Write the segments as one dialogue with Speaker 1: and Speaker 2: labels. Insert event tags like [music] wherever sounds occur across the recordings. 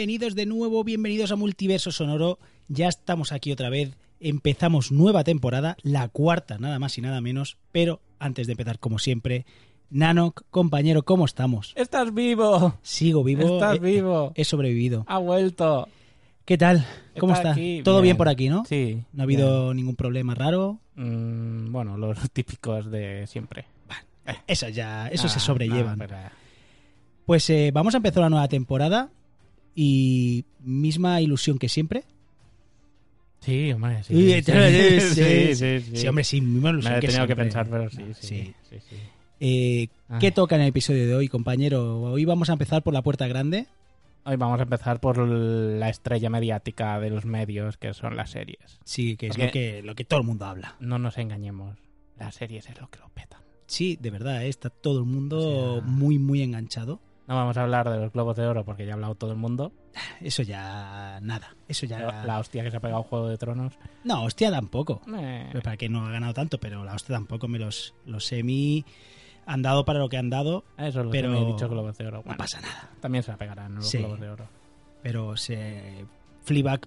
Speaker 1: Bienvenidos de nuevo, bienvenidos a Multiverso Sonoro. Ya estamos aquí otra vez. Empezamos nueva temporada, la cuarta, nada más y nada menos. Pero antes de empezar, como siempre, Nanok, compañero, ¿cómo estamos?
Speaker 2: ¡Estás vivo!
Speaker 1: Sigo vivo.
Speaker 2: ¡Estás
Speaker 1: he-
Speaker 2: vivo!
Speaker 1: He sobrevivido.
Speaker 2: ¡Ha vuelto!
Speaker 1: ¿Qué tal? ¿Cómo
Speaker 2: Está
Speaker 1: Todo bien.
Speaker 2: bien.
Speaker 1: por aquí, ¿no?
Speaker 2: Sí.
Speaker 1: No ha habido ningún problema raro.
Speaker 2: Mm, bueno, los [laughs] típicos de siempre.
Speaker 1: Eso ya, eso se
Speaker 2: Ah,
Speaker 1: sobrellevan.
Speaker 2: no, pero-
Speaker 1: Pues eh, vamos a empezar una nueva temporada y misma ilusión que siempre.
Speaker 2: Sí, hombre, [laughs] sí.
Speaker 1: Sí,
Speaker 2: sí,
Speaker 1: sí,
Speaker 2: sí,
Speaker 1: hombre, sí, misma ilusión
Speaker 2: Me he
Speaker 1: que
Speaker 2: tenido que
Speaker 1: siempre.
Speaker 2: pensar, pero sí,
Speaker 1: Ah,
Speaker 2: sí. sí.
Speaker 1: Eh,
Speaker 2: Ah.
Speaker 1: ¿Qué toca en el episodio de hoy, compañero? Hoy vamos a empezar por la puerta grande.
Speaker 2: Hoy vamos a empezar por la estrella mediática de los medios, que son las series.
Speaker 1: Sí, que es
Speaker 2: Porque-
Speaker 1: lo que, lo que todo el mundo habla.
Speaker 2: No nos engañemos. Las series es lo que lo petan.
Speaker 1: Sí, de verdad, eh, está todo el mundo
Speaker 2: O sea-
Speaker 1: muy, muy enganchado.
Speaker 2: No vamos a hablar de los globos de oro porque ya ha hablado todo el mundo. [laughs]
Speaker 1: Eso ya, nada. Eso ya...
Speaker 2: La, la hostia que se ha pegado Juego de Tronos.
Speaker 1: No, hostia, tampoco.
Speaker 2: Eh,
Speaker 1: Para que no ha ganado tanto, pero la hostia tampoco me los, los semi han dado para lo que han dado.
Speaker 2: eso es lo
Speaker 1: pero
Speaker 2: que me he dicho globos de oro.
Speaker 1: No pasa nada.
Speaker 2: también se la pegarán los
Speaker 1: Sí.
Speaker 2: globos de oro.
Speaker 1: Pero se... Fleabag...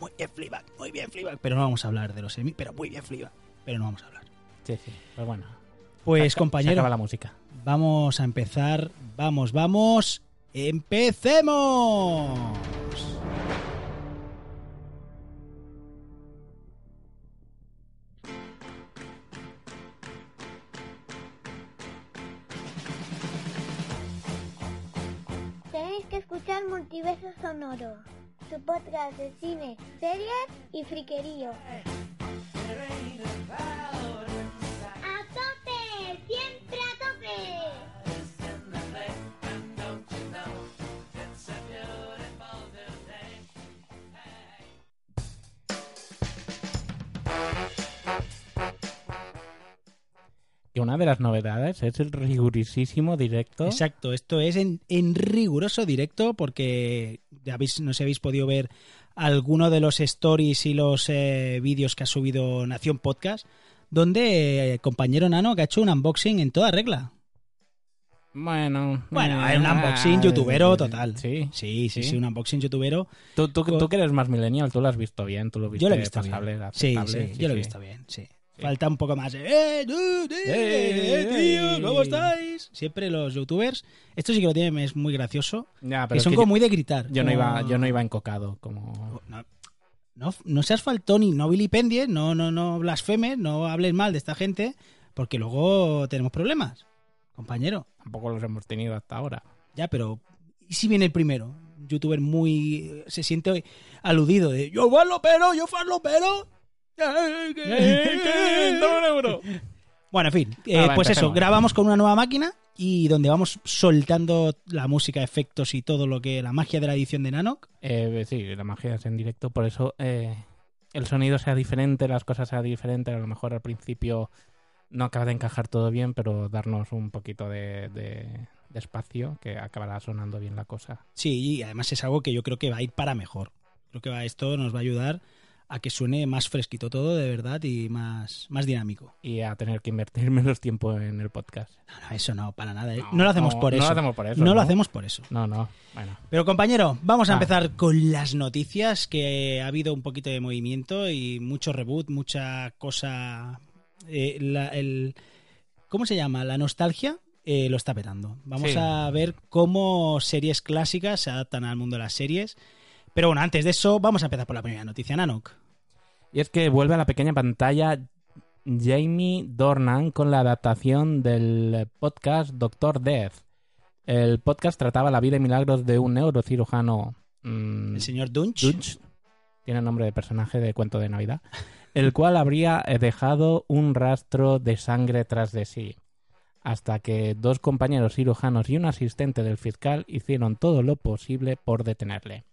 Speaker 1: Muy bien, Fleabag. Muy bien, Fleabag. Pero no vamos a hablar de los semi. Pero muy bien, Fleabag. Pero no vamos a hablar.
Speaker 2: Sí, sí. Pues bueno.
Speaker 1: Pues,
Speaker 2: Se aca- Se
Speaker 1: compañero...
Speaker 2: acaba la música.
Speaker 1: Vamos a empezar. Vamos, vamos. ¡Empecemos!
Speaker 3: Tenéis que escuchar Multiverso Sonoro, su podcast de cine, series y friquerío.
Speaker 2: Una de las novedades es el rigurosísimo directo.
Speaker 1: Exacto, esto es en, en riguroso directo porque ya habéis, no sé si habéis podido ver alguno de los stories y los eh, vídeos que ha subido Nación Podcast, donde eh, compañero Nano que ha hecho un unboxing en toda regla.
Speaker 2: Bueno.
Speaker 1: Bueno,
Speaker 2: eh,
Speaker 1: es un unboxing
Speaker 2: ah,
Speaker 1: youtubero total.
Speaker 2: Sí.
Speaker 1: Sí, sí, sí, un unboxing youtubero.
Speaker 2: Tú, tú, tú que eres más millennial, tú lo has visto bien, tú lo viste
Speaker 1: Yo lo he visto bien. Sí, sí, yo lo he visto bien, sí. Falta un poco más. ¡Eh, dude, eh,
Speaker 2: Eh,
Speaker 1: eh, tío! ¿Cómo estáis? Siempre los youtubers. Esto sí que lo tienen, es muy gracioso.
Speaker 2: Ya, pero
Speaker 1: Que
Speaker 2: es
Speaker 1: son
Speaker 2: que
Speaker 1: como
Speaker 2: yo,
Speaker 1: muy de gritar.
Speaker 2: yo no
Speaker 1: como-
Speaker 2: iba, yo no iba encocado, como...
Speaker 1: No, no, no seas faltón y no vilipendies, no, no, no blasfemes, no hables mal de esta gente, porque luego tenemos problemas, compañero.
Speaker 2: Tampoco los hemos tenido hasta ahora.
Speaker 1: Ya, pero ¿y si viene el primero? Un youtuber muy... se siente aludido de yo fan lo pero, yo fan lo pero. [laughs] Bueno, en fin, eh,
Speaker 2: Ah, va,
Speaker 1: pues eso, grabamos con una nueva máquina y donde vamos soltando la música, efectos y todo lo que la magia de la edición de Nanok.
Speaker 2: Eh, sí, la magia es en directo, por eso eh, el sonido sea diferente, las cosas sean diferentes, a lo mejor al principio no acaba de encajar todo bien, pero darnos un poquito de, de- de espacio que acabará sonando bien la cosa.
Speaker 1: Sí, y además es algo que yo creo que va a ir para mejor. Creo que va, esto nos va a ayudar a que suene más fresquito todo, de verdad, y más, más dinámico.
Speaker 2: Y a tener que invertir [laughs] menos tiempo en el podcast.
Speaker 1: No, no, eso no, para nada. ¿eh? No, lo hacemos
Speaker 2: no,
Speaker 1: por
Speaker 2: no
Speaker 1: eso.
Speaker 2: lo hacemos por eso,
Speaker 1: No lo
Speaker 2: ¿no?
Speaker 1: hacemos por eso.
Speaker 2: No, no, bueno.
Speaker 1: Pero compañero, vamos a
Speaker 2: Ah.
Speaker 1: empezar con las noticias, que ha habido un poquito de movimiento y mucho reboot, mucha cosa... eh, la- el, ¿Cómo se llama? La nostalgia eh, lo está petando. Vamos
Speaker 2: Sí.
Speaker 1: a ver cómo series clásicas se adaptan al mundo de las series. Pero bueno, antes de eso, vamos a empezar por la primera noticia, Nanok.
Speaker 2: Y es que vuelve a la pequeña pantalla Jamie Dornan con la adaptación del podcast Doctor Death. El podcast trataba la vida y milagros de un neurocirujano. mm,
Speaker 1: El señor Dunch.
Speaker 2: Dunch, tiene nombre de personaje de cuento de Navidad, el cual habría eh, dejado un rastro de sangre tras de sí. hasta que dos compañeros cirujanos y un asistente del fiscal hicieron todo lo posible por detenerle.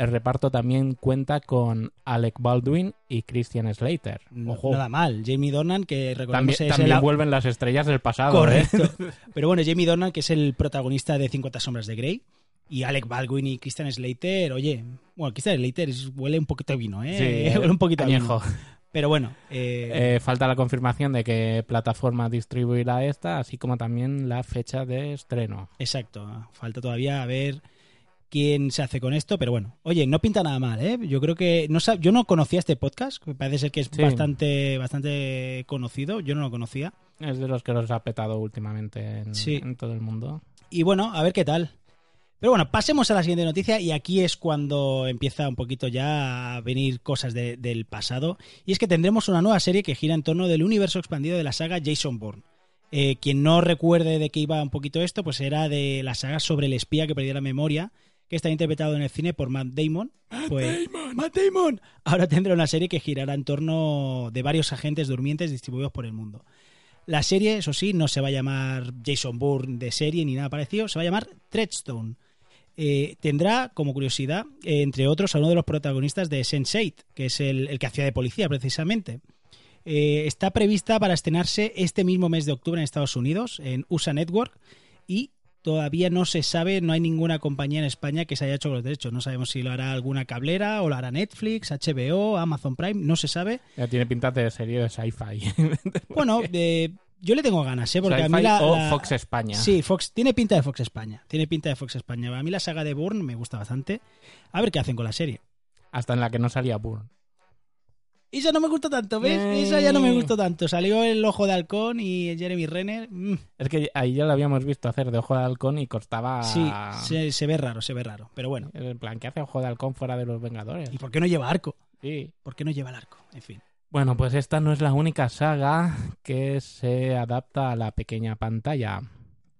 Speaker 2: El reparto también cuenta con Alec Baldwin y Christian Slater. Ojo,
Speaker 1: Nada mal. Jamie Dornan, que recordemos
Speaker 2: también,
Speaker 1: es
Speaker 2: también
Speaker 1: el...
Speaker 2: vuelven las estrellas del pasado. ¿eh?
Speaker 1: Correcto. [laughs] Pero bueno, Jamie Dornan, que es el protagonista de 50 sombras de Grey. Y Alec Baldwin y Christian Slater, oye, bueno, Christian Slater huele un poquito a vino, ¿eh?
Speaker 2: Sí, [laughs]
Speaker 1: huele un poquito a vino.
Speaker 2: añejo.
Speaker 1: Pero bueno, eh,
Speaker 2: Eh, falta la confirmación de qué plataforma distribuirá esta, así como también la fecha de estreno.
Speaker 1: exacto. Falta todavía a ver quién se hace con esto, pero bueno. Oye, no pinta nada mal, ¿eh? Yo creo que... No sab- yo no conocía este podcast, parece ser que es
Speaker 2: Sí.
Speaker 1: bastante, bastante conocido. Yo no lo conocía.
Speaker 2: Es de los que los ha petado últimamente en,
Speaker 1: Sí.
Speaker 2: en todo el mundo.
Speaker 1: Y bueno, a ver qué tal. Pero bueno, pasemos a la siguiente noticia y aquí es cuando empieza un poquito ya a venir cosas de- del pasado. Y es que tendremos una nueva serie que gira en torno del universo expandido de la saga Jason Bourne. Eh, quien no recuerde de qué iba un poquito esto, pues era de la saga sobre el espía que perdió la memoria, que está interpretado en el cine por Matt Damon. Pues, Matt Damon. Ahora tendrá una serie que girará en torno de varios agentes durmientes distribuidos por el mundo. La serie, eso sí, no se va a llamar Jason Bourne de serie ni nada parecido, se va a llamar Treadstone. Eh, tendrá, como curiosidad, eh, entre otros, a uno de los protagonistas de Sense8, que es el, el que hacía de policía precisamente. Eh, está prevista para estrenarse este mismo mes de octubre en Estados Unidos, en USA Network, y todavía no se sabe, no hay ninguna compañía en España que se haya hecho con los derechos. No sabemos si lo hará alguna cablera o lo hará Netflix, HBO, Amazon Prime, no se sabe.
Speaker 2: Ya tiene pinta de serie de sci-fi. [laughs]
Speaker 1: Bueno, eh, yo le tengo ganas, ¿eh? Porque a mí
Speaker 2: Sci-fi
Speaker 1: la,
Speaker 2: o
Speaker 1: la-
Speaker 2: Fox España.
Speaker 1: Sí, Fox tiene pinta de Fox España. Tiene pinta de Fox España. A mí la saga de Bourne me gusta bastante. A ver qué hacen con la serie.
Speaker 2: Hasta en la que no salía Bourne.
Speaker 1: Esa no me gustó tanto, ¿ves?
Speaker 2: Eh.
Speaker 1: Esa ya no me gustó tanto. Salió el ojo de halcón y Jeremy Renner. mm,
Speaker 2: Es que ahí ya lo habíamos visto hacer de Ojo de Halcón y costaba...
Speaker 1: Sí, se, se ve raro, se ve raro. Pero bueno.
Speaker 2: En plan, ¿qué hace Ojo de Halcón fuera de los Vengadores?
Speaker 1: ¿Y por qué no lleva arco?
Speaker 2: Sí.
Speaker 1: ¿Por qué no lleva el arco? En fin.
Speaker 2: Bueno, pues esta no es la única saga que se adapta a la pequeña pantalla.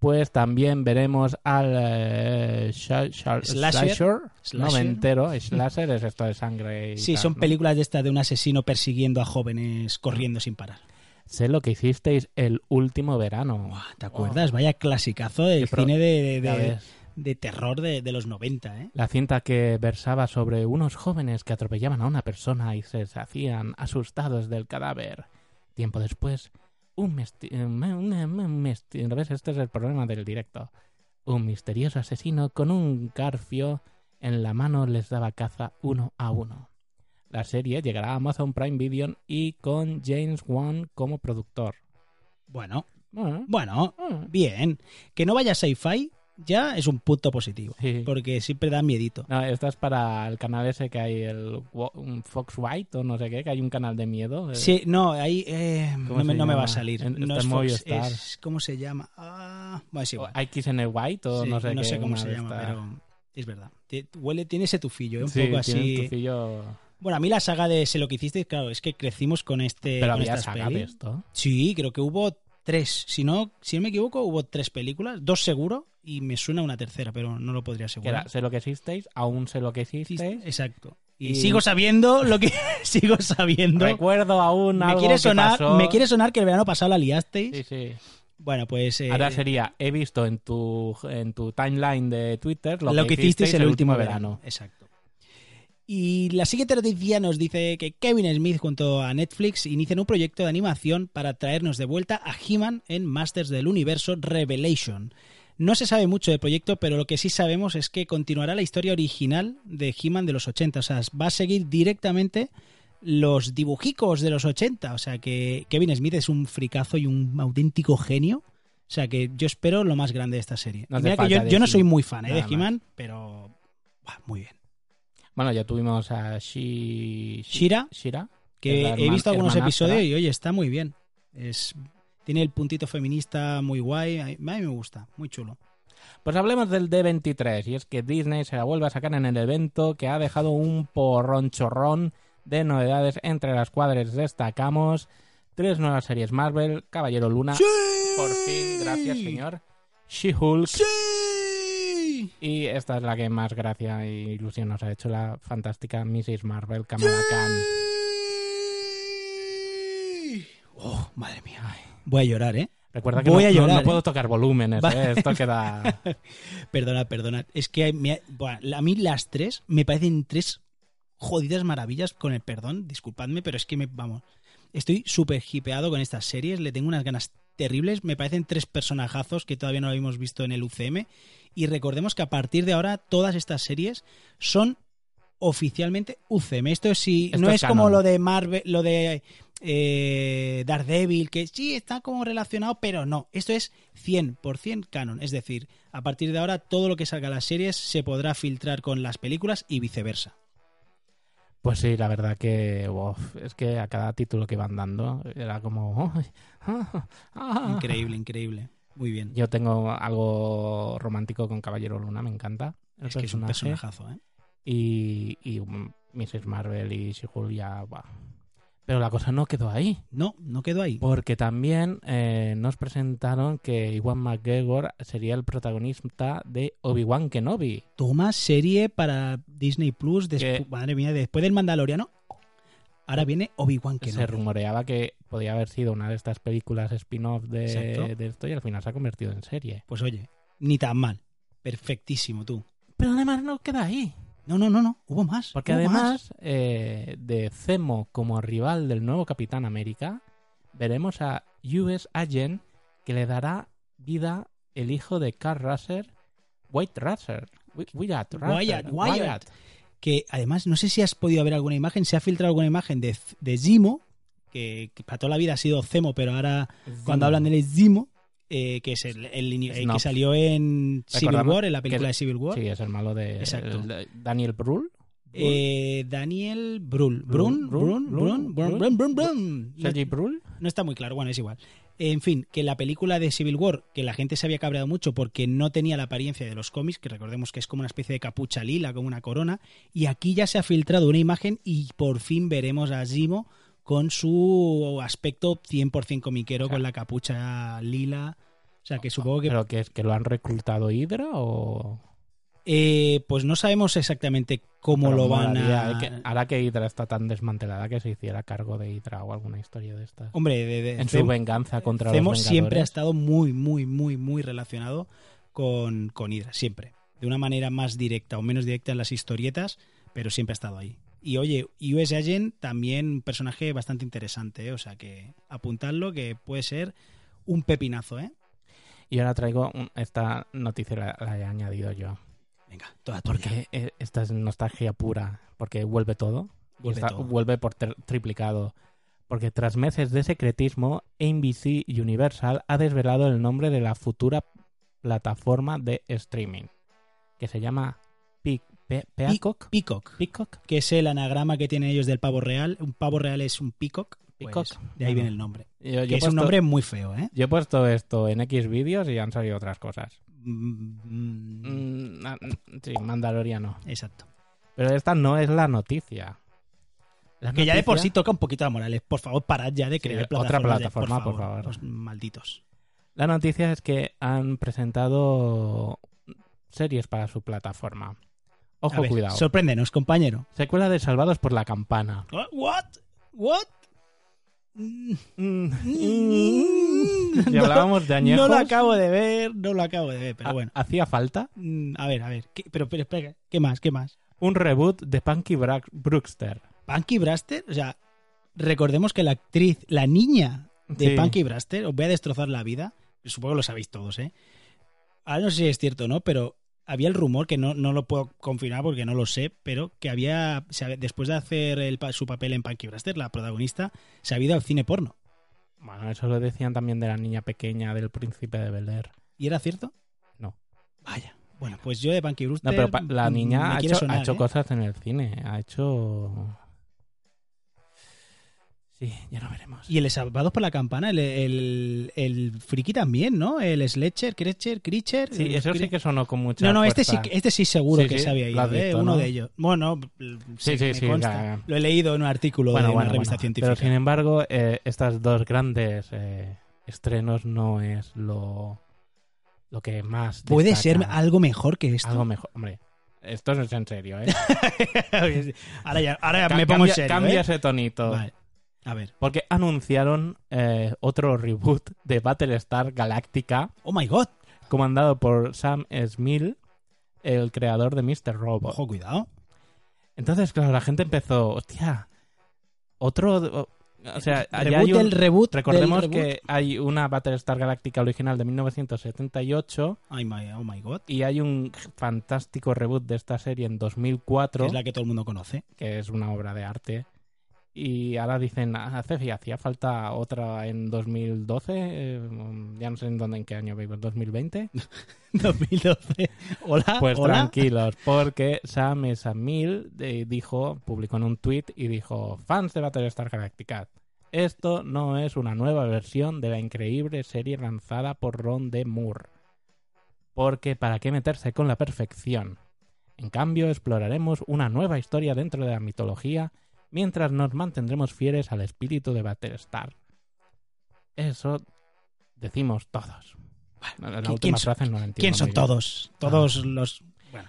Speaker 2: Pues también veremos al eh, Sha- Sha-
Speaker 1: Slasher.
Speaker 2: Slasher. No me entero. [laughs] Slasher es esto de sangre y
Speaker 1: Sí,
Speaker 2: tal,
Speaker 1: son
Speaker 2: ¿no?
Speaker 1: películas de esta de un asesino persiguiendo a jóvenes corriendo sin parar.
Speaker 2: Sé lo que hicisteis el último verano.
Speaker 1: ¿Te acuerdas? Vaya clasicazo del
Speaker 2: Qué
Speaker 1: cine de, de- de- de terror de, de los 90, ¿eh?
Speaker 2: La cinta que versaba sobre unos jóvenes que atropellaban a una persona y se deshacían asustados del cadáver. Tiempo después, un mesti- eh. Este es el problema del directo. Un misterioso asesino con un garfio en la mano les daba caza uno a uno. La serie llegará a Amazon Prime Video y con James Wan como productor.
Speaker 1: Bueno,
Speaker 2: Bueno,
Speaker 1: bueno,
Speaker 2: bueno,
Speaker 1: bien. Que no vaya sci-fi ya es un punto positivo.
Speaker 2: sí.
Speaker 1: Porque siempre da miedito.
Speaker 2: No, esta es para el canal ese que hay, el Fox White o no sé qué, que hay un canal de miedo.
Speaker 1: Sí, no, ahí eh,
Speaker 2: ¿Cómo
Speaker 1: no, me,
Speaker 2: se
Speaker 1: no me va a salir.
Speaker 2: En-
Speaker 1: no es Fox, es- ¿Cómo se llama? Ah, bueno, es igual.
Speaker 2: X en el White o
Speaker 1: Sí,
Speaker 2: no sé qué.
Speaker 1: cómo
Speaker 2: una
Speaker 1: se llama, pero es verdad. Huele, tiene ese tufillo, ¿eh? un
Speaker 2: Sí,
Speaker 1: poco así.
Speaker 2: un tufillo-
Speaker 1: Bueno, a mí la saga de Sé lo que hiciste, claro, es que crecimos con este.
Speaker 2: Pero
Speaker 1: con
Speaker 2: había saga de esto.
Speaker 1: Sí, creo que hubo tres. Si no, si no me equivoco, hubo tres películas, dos seguro, y me suena una tercera, pero no lo podría asegurar.
Speaker 2: era sé lo que hicisteis, aún sé lo que hicisteis.
Speaker 1: Exacto. Y,
Speaker 2: Y-
Speaker 1: sigo sabiendo lo que [laughs] sigo sabiendo.
Speaker 2: Recuerdo aún
Speaker 1: Me
Speaker 2: algo
Speaker 1: quiere
Speaker 2: que
Speaker 1: sonar,
Speaker 2: pasó.
Speaker 1: me quiere sonar que el verano pasado la liasteis.
Speaker 2: Sí, sí.
Speaker 1: Bueno, pues eh,
Speaker 2: Ahora sería, he visto en tu, en tu timeline de Twitter lo,
Speaker 1: lo, que hicisteis el último
Speaker 2: verano.
Speaker 1: verano. Exacto. Y la siguiente noticia nos dice que Kevin Smith junto a Netflix inician un proyecto de animación para traernos de vuelta a He-Man en Masters del Universo Revelation. No se sabe mucho del proyecto, pero lo que sí sabemos es que continuará la historia original de He-Man de los 80. O sea, va a seguir directamente los dibujicos de los 80. O sea, que Kevin Smith es un fricazo y un auténtico genio. O sea, que yo espero lo más grande de esta serie.
Speaker 2: No
Speaker 1: mira que yo, yo no soy muy fan ¿eh, de. He-Man, pero muy bien.
Speaker 2: Bueno, ya tuvimos a Shi...
Speaker 1: Shira,
Speaker 2: Shira.
Speaker 1: que he visto algunos episodios y oye, está muy bien. Es tiene el puntito feminista muy guay, a mí me gusta, muy chulo.
Speaker 2: Pues hablemos del D23, y es que Disney se la vuelve a sacar en el evento que ha dejado un porrón chorrón de novedades, entre las cuales destacamos tres nuevas series Marvel, Caballero Luna, por fin, gracias señor, She-Hulk, y esta es la que más gracia e ilusión nos ha hecho, la fantástica Mrs. Marvel, Kamala Khan.
Speaker 1: Oh, madre mía. Voy a llorar, ¿eh?
Speaker 2: Recuerda que
Speaker 1: Voy
Speaker 2: no,
Speaker 1: a llorar,
Speaker 2: no
Speaker 1: ¿eh?
Speaker 2: puedo tocar volúmenes, ¿eh? Esto queda... [laughs]
Speaker 1: Perdona, perdona. Es que me a mí las tres me parecen tres jodidas maravillas, con el perdón, disculpadme, pero es que me, vamos, estoy súper hipeado con estas series, le tengo unas ganas terribles, me parecen tres personajazos que todavía no habíamos visto en el UCM y recordemos que a partir de ahora todas estas series son oficialmente UCM. Esto es si
Speaker 2: Esto
Speaker 1: no
Speaker 2: es
Speaker 1: es, como lo de Marvel, lo de eh, Daredevil, que sí está como relacionado, pero no. Esto es 100% canon. Es decir, a partir de ahora todo lo que salga en las series se podrá filtrar con las películas y viceversa.
Speaker 2: Pues sí, la verdad que es que a cada título que van dando era como... "Ay, ah, ah".
Speaker 1: Increíble, increíble. Muy bien.
Speaker 2: Yo tengo algo romántico con Caballero Luna, me encanta. el
Speaker 1: Es que es un personajazo, ¿eh?
Speaker 2: Y, y mm, Mrs. Marvel y She-Hulk ya... Pero la cosa no quedó ahí.
Speaker 1: No, no quedó ahí.
Speaker 2: Porque también eh, nos presentaron que Iwan McGregor sería el protagonista de Obi-Wan Kenobi.
Speaker 1: Toma serie para Disney Plus. despu-
Speaker 2: Que-
Speaker 1: Madre mía, después del Mandaloriano. Ahora viene Obi-Wan
Speaker 2: Se
Speaker 1: Kenobi.
Speaker 2: rumoreaba que podía haber sido una de estas películas spin-off de, esto y al final se ha convertido en serie.
Speaker 1: Pues oye, ni tan mal. Perfectísimo, tú.
Speaker 2: Pero además no queda ahí.
Speaker 1: No, no, no, no. Hubo más.
Speaker 2: Porque
Speaker 1: hubo
Speaker 2: además eh, de Zemo como rival del nuevo Capitán América, veremos a US Agent que le dará vida el hijo de Carl Russell, White Russell. Wyatt, Russell,
Speaker 1: Wyatt, Wyatt. Que además no sé si has podido ver alguna imagen, se ha filtrado alguna imagen de, de Zimo, que, que para toda la vida ha sido Zemo, pero ahora cuando hablan de él es Zimo, eh, que es el, el- el que salió en Civil
Speaker 2: Recordamos
Speaker 1: War, en la película de Civil War.
Speaker 2: Sí, es el malo de, Daniel Brühl.
Speaker 1: Eh, Daniel Brühl.
Speaker 2: Brun,
Speaker 1: Brun, Brun,
Speaker 2: Brun,
Speaker 1: Brun,
Speaker 2: Brun,
Speaker 1: Brun, Brun, Brun. No está muy claro, bueno, es igual. En fin, que la película de Civil War, que la gente se había cabreado mucho porque no tenía la apariencia de los cómics, que recordemos que es como una especie de capucha lila, como una corona, y aquí ya se ha filtrado una imagen y por fin veremos a Zimo con su aspecto 100% comiquero, con la capucha lila. O sea, que supongo que...
Speaker 2: ¿Pero que que lo han reclutado Hydra o...?
Speaker 1: Eh, pues no sabemos exactamente cómo
Speaker 2: Pero
Speaker 1: lo van a...
Speaker 2: eh, que- ahora que Hydra está tan desmantelada que se hiciera cargo de Hydra o alguna historia de estas.
Speaker 1: Hombre, de, de-
Speaker 2: en su venganza contra
Speaker 1: Zemo
Speaker 2: los
Speaker 1: siempre ha estado muy, muy, muy, muy relacionado con, con Hydra, siempre. De una manera más directa o menos directa en las historietas, pero siempre ha estado ahí. Y oye, US Agent también un personaje bastante interesante, ¿eh? o sea que apuntadlo que puede ser un pepinazo, ¿eh?
Speaker 2: Y ahora traigo un- esta noticia, la, la he añadido yo.
Speaker 1: Venga, toda tuya.
Speaker 2: Porque eh, esta es nostalgia pura, porque vuelve todo.
Speaker 1: Vuelve
Speaker 2: está-
Speaker 1: todo.
Speaker 2: vuelve por triplicado. Porque tras meses de secretismo, NBC Universal ha desvelado el nombre de la futura plataforma de streaming, que se llama Pe- Pe- Peacock.
Speaker 1: Peacock,
Speaker 2: Peacock.
Speaker 1: que es el anagrama que tienen ellos del pavo real. Un pavo real es un peacock. pues, de ahí viene el nombre.
Speaker 2: Yo, yo
Speaker 1: Que es un nombre muy feo, ¿eh?
Speaker 2: yo he puesto esto en X vídeos y han salido otras cosas.
Speaker 1: Mm, mm,
Speaker 2: Mm, mm, sí, Mandaloriano.
Speaker 1: Exacto.
Speaker 2: Pero esta no es la noticia. La
Speaker 1: Que ya de por sí toca un poquito a Morales. Por favor, parad ya de
Speaker 2: Sí,
Speaker 1: crear
Speaker 2: otra
Speaker 1: plataformas de-
Speaker 2: plataforma, por favor.
Speaker 1: Los malditos.
Speaker 2: La noticia es que han presentado series para su plataforma. Ojo,
Speaker 1: ver,
Speaker 2: cuidado.
Speaker 1: Sorpréndenos, compañero.
Speaker 2: Secuela de Salvados por la Campana.
Speaker 1: ¿What? ¿What? Mm, [laughs]
Speaker 2: Si
Speaker 1: no,
Speaker 2: hablábamos de añejos,
Speaker 1: No lo acabo de ver, no lo acabo de ver, pero
Speaker 2: ha-
Speaker 1: bueno.
Speaker 2: hacía falta
Speaker 1: Mm, A ver, a ver. ¿qué- pero, pero espera, ¿qué más? ¿Qué más?
Speaker 2: un reboot de Punky Bra- Brewster.
Speaker 1: Punky Braster, o sea, recordemos que la actriz, la niña de
Speaker 2: Sí.
Speaker 1: Punky Braster, os voy a destrozar la vida. Supongo que lo sabéis todos, ¿eh? Ahora no sé si es cierto o no, pero había el rumor, que no, no lo puedo confirmar porque no lo sé, pero que había, después de hacer el su papel en Punky Braster, la protagonista, se había ido al cine porno.
Speaker 2: Bueno, eso lo decían también de la niña pequeña del príncipe de Bel Air.
Speaker 1: ¿Y era cierto?
Speaker 2: No.
Speaker 1: Vaya. Bueno, pues yo de Punky
Speaker 2: No,
Speaker 1: Brewster.
Speaker 2: pero pa- la niña
Speaker 1: me
Speaker 2: ha
Speaker 1: quiere
Speaker 2: hecho,
Speaker 1: sonar,
Speaker 2: ha hecho
Speaker 1: ¿eh?
Speaker 2: cosas en el cine. Ha hecho... Sí, ya lo veremos.
Speaker 1: Y el Salvados por la Campana, el, el, el friki también, ¿no? El Sledger, Creature, Creature.
Speaker 2: Sí, eso sí que sonó con mucha
Speaker 1: No, no, este sí, este sí seguro
Speaker 2: Sí,
Speaker 1: que
Speaker 2: sí,
Speaker 1: se había ido, ¿eh? uno
Speaker 2: ¿no?
Speaker 1: de ellos. Bueno,
Speaker 2: Sí,
Speaker 1: sí,
Speaker 2: sí,
Speaker 1: me consta.
Speaker 2: ya, ya.
Speaker 1: Lo he leído en un artículo
Speaker 2: Bueno,
Speaker 1: de una
Speaker 2: bueno,
Speaker 1: revista
Speaker 2: bueno.
Speaker 1: científica.
Speaker 2: Pero sin embargo, eh, estas dos grandes eh, estrenos no es lo, lo que más.
Speaker 1: ¿Puede ser algo mejor que esto?
Speaker 2: Algo mejor. Hombre, esto no es en serio, ¿eh? [laughs]
Speaker 1: ahora ya, ahora
Speaker 2: Ca-
Speaker 1: me pongo en serio,
Speaker 2: cambia
Speaker 1: ¿eh?
Speaker 2: ese tonito.
Speaker 1: Vale. A ver.
Speaker 2: Porque anunciaron eh, otro reboot de Battlestar Galactica,
Speaker 1: Oh my god.
Speaker 2: comandado por Sam Smith, el creador de Mr. Robot.
Speaker 1: Ojo, cuidado.
Speaker 2: Entonces, claro, la gente empezó, hostia, otro... O sea,
Speaker 1: reboot
Speaker 2: hay un-
Speaker 1: del reboot.
Speaker 2: Recordemos
Speaker 1: del reboot.
Speaker 2: que hay una Battlestar Galactica original de 1978
Speaker 1: Ay, my- oh my god.
Speaker 2: y hay un fantástico reboot de esta serie en 2004,
Speaker 1: Que es la que todo el mundo conoce.
Speaker 2: que es una obra de arte. Y ahora dicen, hace si hacía falta otra en 2012, eh, ya no sé en dónde, en qué año vivo, ¿en 2020?
Speaker 1: 2012. Hola.
Speaker 2: Pues
Speaker 1: hola.
Speaker 2: tranquilos, porque Sam Samil eh, dijo, publicó en un tweet y dijo, fans de Battlestar Galactica, esto no es una nueva versión de la increíble serie lanzada por Ron D. Moore. Porque para qué meterse con la perfección. En cambio, exploraremos una nueva historia dentro de la mitología mientras nos mantendremos fieles al espíritu de Battlestar. Eso decimos todos. Bueno, la
Speaker 1: ¿quién-
Speaker 2: última frase no la entiendo
Speaker 1: ¿Quién son todos? Todos los. Bueno,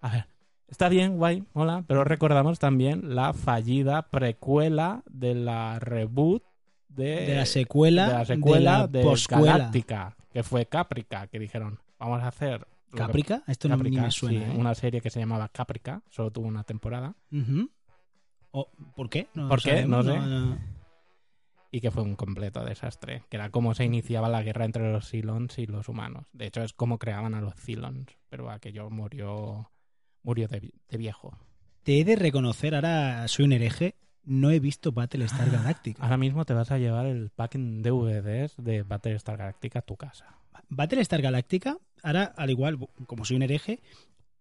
Speaker 2: A ver, está bien, guay, hola, pero recordamos también la fallida precuela de la reboot de,
Speaker 1: de la secuela.
Speaker 2: de la secuela de,
Speaker 1: la.
Speaker 2: Galáctica, que fue Caprica, que dijeron, vamos a hacer...
Speaker 1: ¿Caprica? Esto no ni me suena.
Speaker 2: sí,
Speaker 1: ¿eh?
Speaker 2: una serie que se llamaba Caprica, solo tuvo una temporada,
Speaker 1: Ujú. Oh, ¿Por qué? No
Speaker 2: ¿Por qué?
Speaker 1: sabemos,
Speaker 2: No sé.
Speaker 1: no.
Speaker 2: y que fue un completo desastre, que era cómo se iniciaba la guerra entre los Cylons y los humanos. De hecho, es como creaban a los Cylons, pero aquello murió, murió de, de viejo.
Speaker 1: Te he de reconocer, ahora soy un hereje, no he visto Battlestar Galactica.
Speaker 2: Ahora mismo te vas a llevar el pack en DVDs de Battlestar Galactica a tu casa.
Speaker 1: Battlestar Galactica, ahora, al igual, como soy un hereje,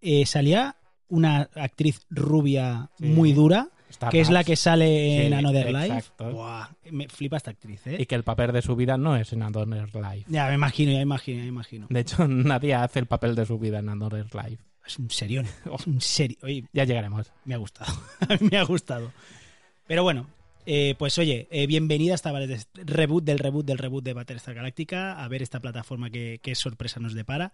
Speaker 1: eh, salía una actriz rubia
Speaker 2: Sí.
Speaker 1: muy dura,
Speaker 2: Star
Speaker 1: que es la que sale en Another Life.
Speaker 2: exacto.
Speaker 1: Buah, me flipa esta actriz, ¿eh?
Speaker 2: Y que el papel de su vida no es en Another Life.
Speaker 1: Ya me imagino, ya me imagino, ya me imagino.
Speaker 2: De hecho, [laughs] nadie hace el papel de su vida en Another Life.
Speaker 1: Es un serión, [laughs] es un serio. Oye,
Speaker 2: Ya llegaremos.
Speaker 1: me ha gustado, [laughs] me ha gustado. Pero bueno, eh, pues oye, eh, bienvenida a esta reboot del reboot del reboot de Battlestar Galactica, a ver esta plataforma que, que sorpresa nos depara.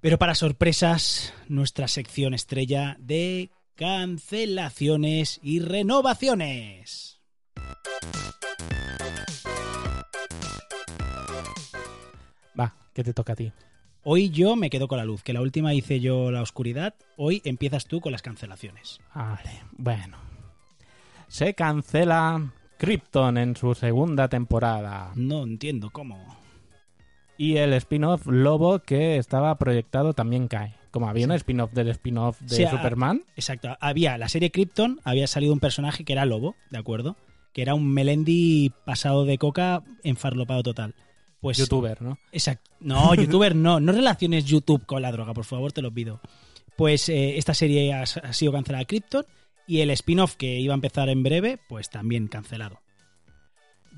Speaker 1: Pero para sorpresas, nuestra sección estrella de cancelaciones y renovaciones.
Speaker 2: Va, ¿qué te toca a ti?
Speaker 1: Hoy yo me quedo con la luz, que la última hice yo la oscuridad, hoy empiezas tú con las cancelaciones.
Speaker 2: Vale, bueno. Se cancela Krypton en su segunda temporada.
Speaker 1: No entiendo cómo.
Speaker 2: Y el spin-off Lobo que estaba proyectado también cae. Como había un spin-off del spin-off de
Speaker 1: Sí,
Speaker 2: Superman.
Speaker 1: Exacto. Había la serie Krypton, había salido un personaje que era Lobo, ¿de acuerdo? Que era un Melendi pasado de coca enfarlopado total. Pues
Speaker 2: youtuber, ¿no?
Speaker 1: Exacto. No, youtuber no. No relaciones YouTube con la droga, por favor, te lo pido. Pues eh, esta serie ha, ha sido cancelada Krypton y el spin-off que iba a empezar en breve, pues también cancelado.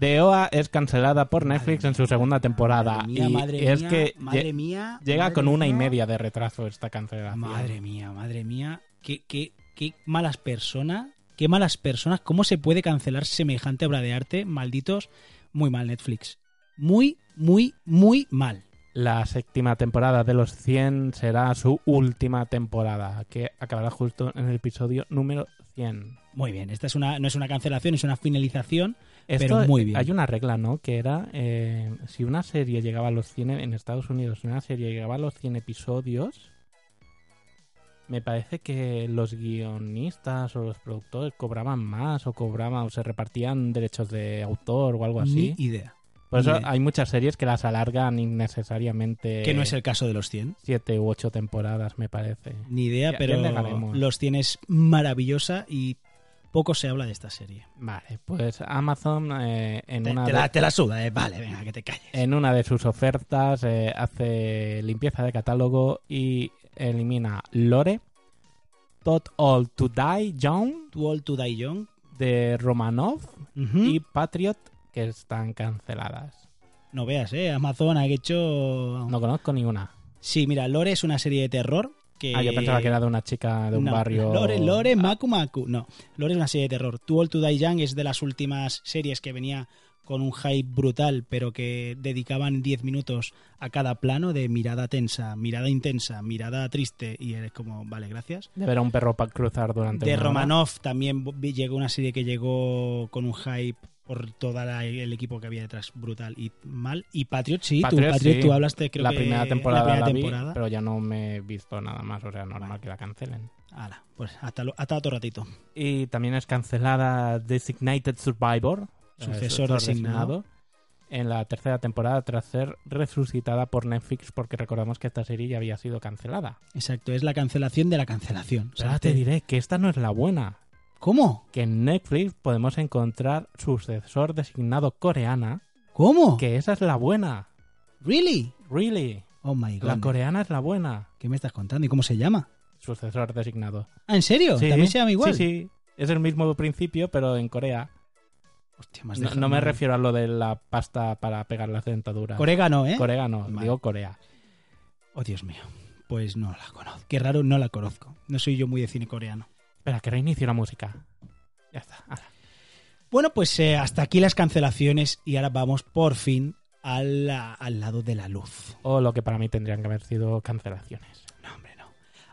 Speaker 2: The OA es cancelada por Netflix en su segunda temporada.
Speaker 1: Madre mía,
Speaker 2: y
Speaker 1: madre
Speaker 2: es
Speaker 1: mía,
Speaker 2: que
Speaker 1: madre
Speaker 2: lle-
Speaker 1: mía,
Speaker 2: llega
Speaker 1: madre
Speaker 2: con una y media de retraso esta cancelación.
Speaker 1: Madre mía, madre mía. Qué, qué, qué malas personas. Qué malas personas. ¿Cómo se puede cancelar semejante obra de arte? Malditos. Muy mal, Netflix. Muy, muy, muy mal.
Speaker 2: La séptima temporada de los 100 será su última temporada, que acabará justo en el episodio número 100.
Speaker 1: Muy bien. Esta es una, no es una cancelación, es una finalización.
Speaker 2: Esto,
Speaker 1: Pero muy bien.
Speaker 2: Hay una regla, ¿no? Que era, eh, si una serie llegaba a los 100 en Estados Unidos, si una serie llegaba a los 100 episodios, me parece que los guionistas o los productores cobraban más o cobraban o se repartían derechos de autor o algo así.
Speaker 1: Ni idea.
Speaker 2: Por eso hay muchas series que las alargan innecesariamente.
Speaker 1: Que no es el caso de los 100.
Speaker 2: Siete u ocho temporadas, me parece.
Speaker 1: Ni idea,
Speaker 2: Ya-
Speaker 1: pero
Speaker 2: ya
Speaker 1: los 100 es maravillosa y poco se habla de esta serie.
Speaker 2: Vale, pues Amazon eh, en,
Speaker 1: Te,
Speaker 2: una
Speaker 1: te
Speaker 2: de,
Speaker 1: la, te la suda, eh. Vale, venga, que te calles.
Speaker 2: en una de sus ofertas eh, hace limpieza de catálogo y elimina Lore, Tot All to Die Young
Speaker 1: Old to Die Young.
Speaker 2: de Romanov y Patriot que están canceladas.
Speaker 1: No veas, ¿eh? Amazon ha hecho...
Speaker 2: No conozco ni una.
Speaker 1: Sí, mira, Lore es una serie de terror que...
Speaker 2: Ah, yo pensaba que era de una chica de un
Speaker 1: No,
Speaker 2: barrio.
Speaker 1: Lore, Lore, Maku Maku. No, Lore es una serie de terror. Too Old to Die Young es de las últimas series que venía con un hype brutal, pero que dedicaban 10 minutos a cada plano de mirada tensa, mirada intensa, mirada triste, y eres como, vale, gracias.
Speaker 2: De ver a un perro para cruzar durante
Speaker 1: De
Speaker 2: hora.
Speaker 1: Romanov también llegó una serie que llegó con un hype por todo el equipo que había detrás brutal y mal. Y Patriot, sí,
Speaker 2: Patriot,
Speaker 1: tú, Patriot,
Speaker 2: sí.
Speaker 1: tú hablaste, creo
Speaker 2: la
Speaker 1: que
Speaker 2: primera temporada
Speaker 1: la primera
Speaker 2: la vi,
Speaker 1: temporada.
Speaker 2: pero ya no me he visto nada más, o sea, normal
Speaker 1: Vale.
Speaker 2: que la cancelen.
Speaker 1: Ala, pues hasta, lo- hasta otro ratito.
Speaker 2: Y también es cancelada Designated Survivor, eh,
Speaker 1: Sucesor designado.
Speaker 2: en la tercera temporada tras ser resucitada por Netflix porque recordamos que esta serie ya había sido cancelada.
Speaker 1: Exacto, es la cancelación de la cancelación.
Speaker 2: Pero ahora te diré que esta no es la buena.
Speaker 1: ¿Cómo?
Speaker 2: Que en Netflix podemos encontrar sucesor designado coreana,
Speaker 1: ¿Cómo?
Speaker 2: que esa es la buena.
Speaker 1: ¿Really?
Speaker 2: Really.
Speaker 1: Oh my god.
Speaker 2: La coreana es la buena.
Speaker 1: ¿Qué me estás contando? ¿Y cómo se llama?
Speaker 2: Sucesor designado.
Speaker 1: Ah, ¿en serio?
Speaker 2: Sí.
Speaker 1: ¿También se llama igual?
Speaker 2: Sí, sí. Es el mismo principio, pero en Corea.
Speaker 1: Hostia, has
Speaker 2: No, no me refiero a lo de la pasta para pegar las dentaduras.
Speaker 1: Coreano, ¿eh?
Speaker 2: Corea no,
Speaker 1: Vale.
Speaker 2: digo Corea.
Speaker 1: Oh, Dios mío. Pues no la conozco. Qué raro, no la conozco. No soy yo muy de cine coreano.
Speaker 2: Espera, que reinicio la música. Ya está. ahora.
Speaker 1: Bueno, pues eh, hasta aquí las cancelaciones y ahora vamos por fin al, al lado de la luz.
Speaker 2: O lo que para mí tendrían que haber sido cancelaciones.
Speaker 1: No, hombre, no.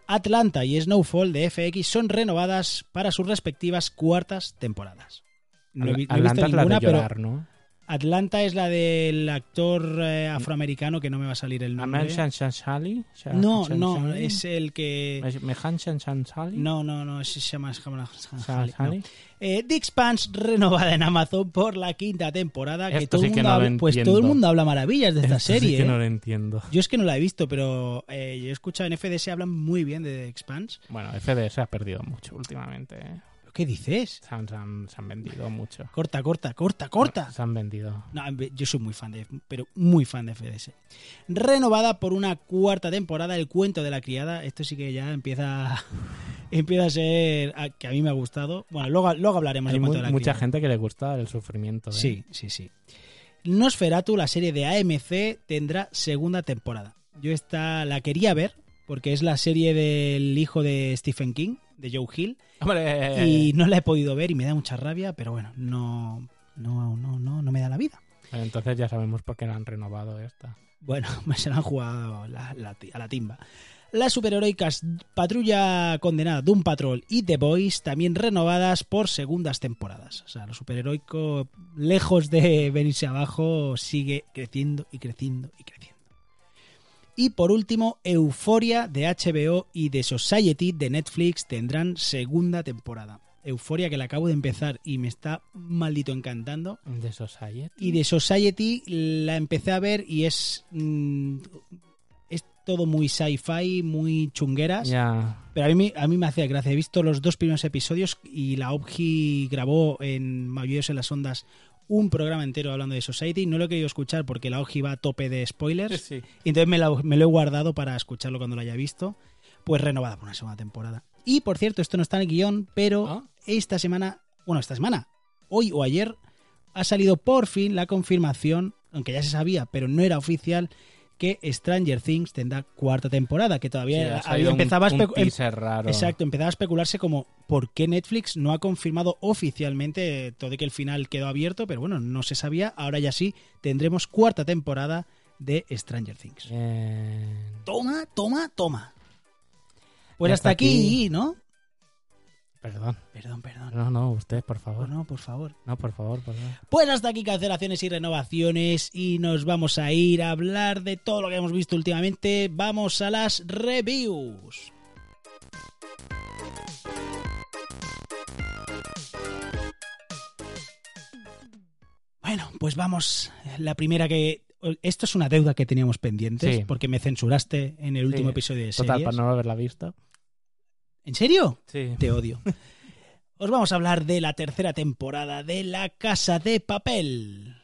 Speaker 1: Atlanta y Snowfall de FX son renovadas para sus respectivas cuartas temporadas. No he, no he visto ninguna, pero. Atlanta es la del actor eh, afroamericano que no me va a salir el nombre.
Speaker 2: Amen Shan Shan Shali? Sha-
Speaker 1: No, no, es el que...
Speaker 2: Me- Mehan Shan Shan Shali?
Speaker 1: No, no, no, se llama...
Speaker 2: Shan
Speaker 1: no.
Speaker 2: Shali?
Speaker 1: Eh, The Expanse renovada en Amazon por la quinta temporada. Que
Speaker 2: Esto
Speaker 1: todo
Speaker 2: sí
Speaker 1: el
Speaker 2: que
Speaker 1: mundo
Speaker 2: no lo
Speaker 1: habla- pues
Speaker 2: entiendo.
Speaker 1: todo el mundo habla maravillas de esta
Speaker 2: Esto sí
Speaker 1: serie.
Speaker 2: que
Speaker 1: ¿eh?
Speaker 2: no lo entiendo.
Speaker 1: Yo es que no la he visto, pero eh, yo he escuchado en FDS hablan muy bien de The Expanse.
Speaker 2: Bueno, FDS ha perdido mucho últimamente. ¿eh?
Speaker 1: ¿Qué dices?
Speaker 2: Se han, se han- se han vendido mucho.
Speaker 1: Corta, corta, corta, corta.
Speaker 2: Se han vendido.
Speaker 1: No, yo soy muy fan de, pero muy fan de FDS. Renovada por una cuarta temporada, El cuento de la criada. Esto sí que ya empieza, [laughs] empieza a ser a- que a mí me ha gustado. Bueno, luego, luego hablaremos
Speaker 2: Hay
Speaker 1: del
Speaker 2: mu-
Speaker 1: cuento de la
Speaker 2: mucha
Speaker 1: criada.
Speaker 2: gente que le gusta el sufrimiento. ¿eh?
Speaker 1: Sí, sí, sí. Nosferatu, la serie de AMC, tendrá segunda temporada. Yo esta la quería ver porque es la serie del hijo de Stephen King, de Joe Hill,
Speaker 2: ¡Hombre!
Speaker 1: y no la he podido ver y me da mucha rabia, pero bueno, no, no, no, no, no me da la vida.
Speaker 2: Entonces ya sabemos por qué la han renovado esta.
Speaker 1: Bueno, me [laughs] se la han jugado la- a la timba. Las superheroicas Patrulla Condenada, Doom Patrol y The Boys también renovadas por segundas temporadas. O sea, lo superheroico, lejos de venirse abajo, sigue creciendo y creciendo y creciendo. Y por último, Euforia de HBO y The Society de Netflix tendrán segunda temporada. Euforia que la acabo de empezar y me está maldito encantando.
Speaker 2: De Society.
Speaker 1: Y de Society la empecé a ver y es. mm, es todo muy sci-fi, muy chungueras.
Speaker 2: Ya.
Speaker 1: Pero a mí, a mí me hacía gracia. He visto los dos primeros episodios y la OBGI grabó en Maullidos en las Ondas un programa entero hablando de Society. No lo he querido escuchar porque la OBGI va a tope de spoilers.
Speaker 2: Sí.
Speaker 1: Y entonces me lo, me lo he guardado para escucharlo cuando lo haya visto. Pues renovada por una segunda temporada. Y por cierto, esto no está en el guion, pero
Speaker 2: ¿Ah?
Speaker 1: esta semana, bueno, esta semana, hoy o ayer, ha salido por fin la confirmación, aunque ya se sabía, pero no era oficial, que Stranger Things tendrá cuarta temporada, que
Speaker 2: Sí,
Speaker 1: todavía
Speaker 2: ha
Speaker 1: había
Speaker 2: un-
Speaker 1: empezaba a em-
Speaker 2: raro.
Speaker 1: Exacto, empezaba a especularse como por qué Netflix no ha confirmado oficialmente todo y que el final quedó abierto, pero bueno, no se sabía, ahora ya sí tendremos cuarta temporada de Stranger Things.
Speaker 2: Bien.
Speaker 1: Toma, toma, toma. Pues hasta
Speaker 2: hasta
Speaker 1: aquí,
Speaker 2: aquí-
Speaker 1: ¿no?
Speaker 2: Perdón.
Speaker 1: Perdón, perdón.
Speaker 2: No, no, usted, por favor.
Speaker 1: no, por favor.
Speaker 2: No, por favor, por favor.
Speaker 1: Pues hasta aquí cancelaciones y renovaciones y nos vamos a ir a hablar de todo lo que hemos visto últimamente. Vamos a las reviews. Bueno, pues vamos. La primera que... Esto es una deuda que teníamos pendientes
Speaker 2: Sí.
Speaker 1: porque me censuraste en el último
Speaker 2: Sí,
Speaker 1: episodio de
Speaker 2: Total,
Speaker 1: series.
Speaker 2: para no haberla visto.
Speaker 1: ¿En serio?
Speaker 2: Sí.
Speaker 1: Te odio. [laughs] Os vamos a hablar de la tercera temporada de La Casa de Papel.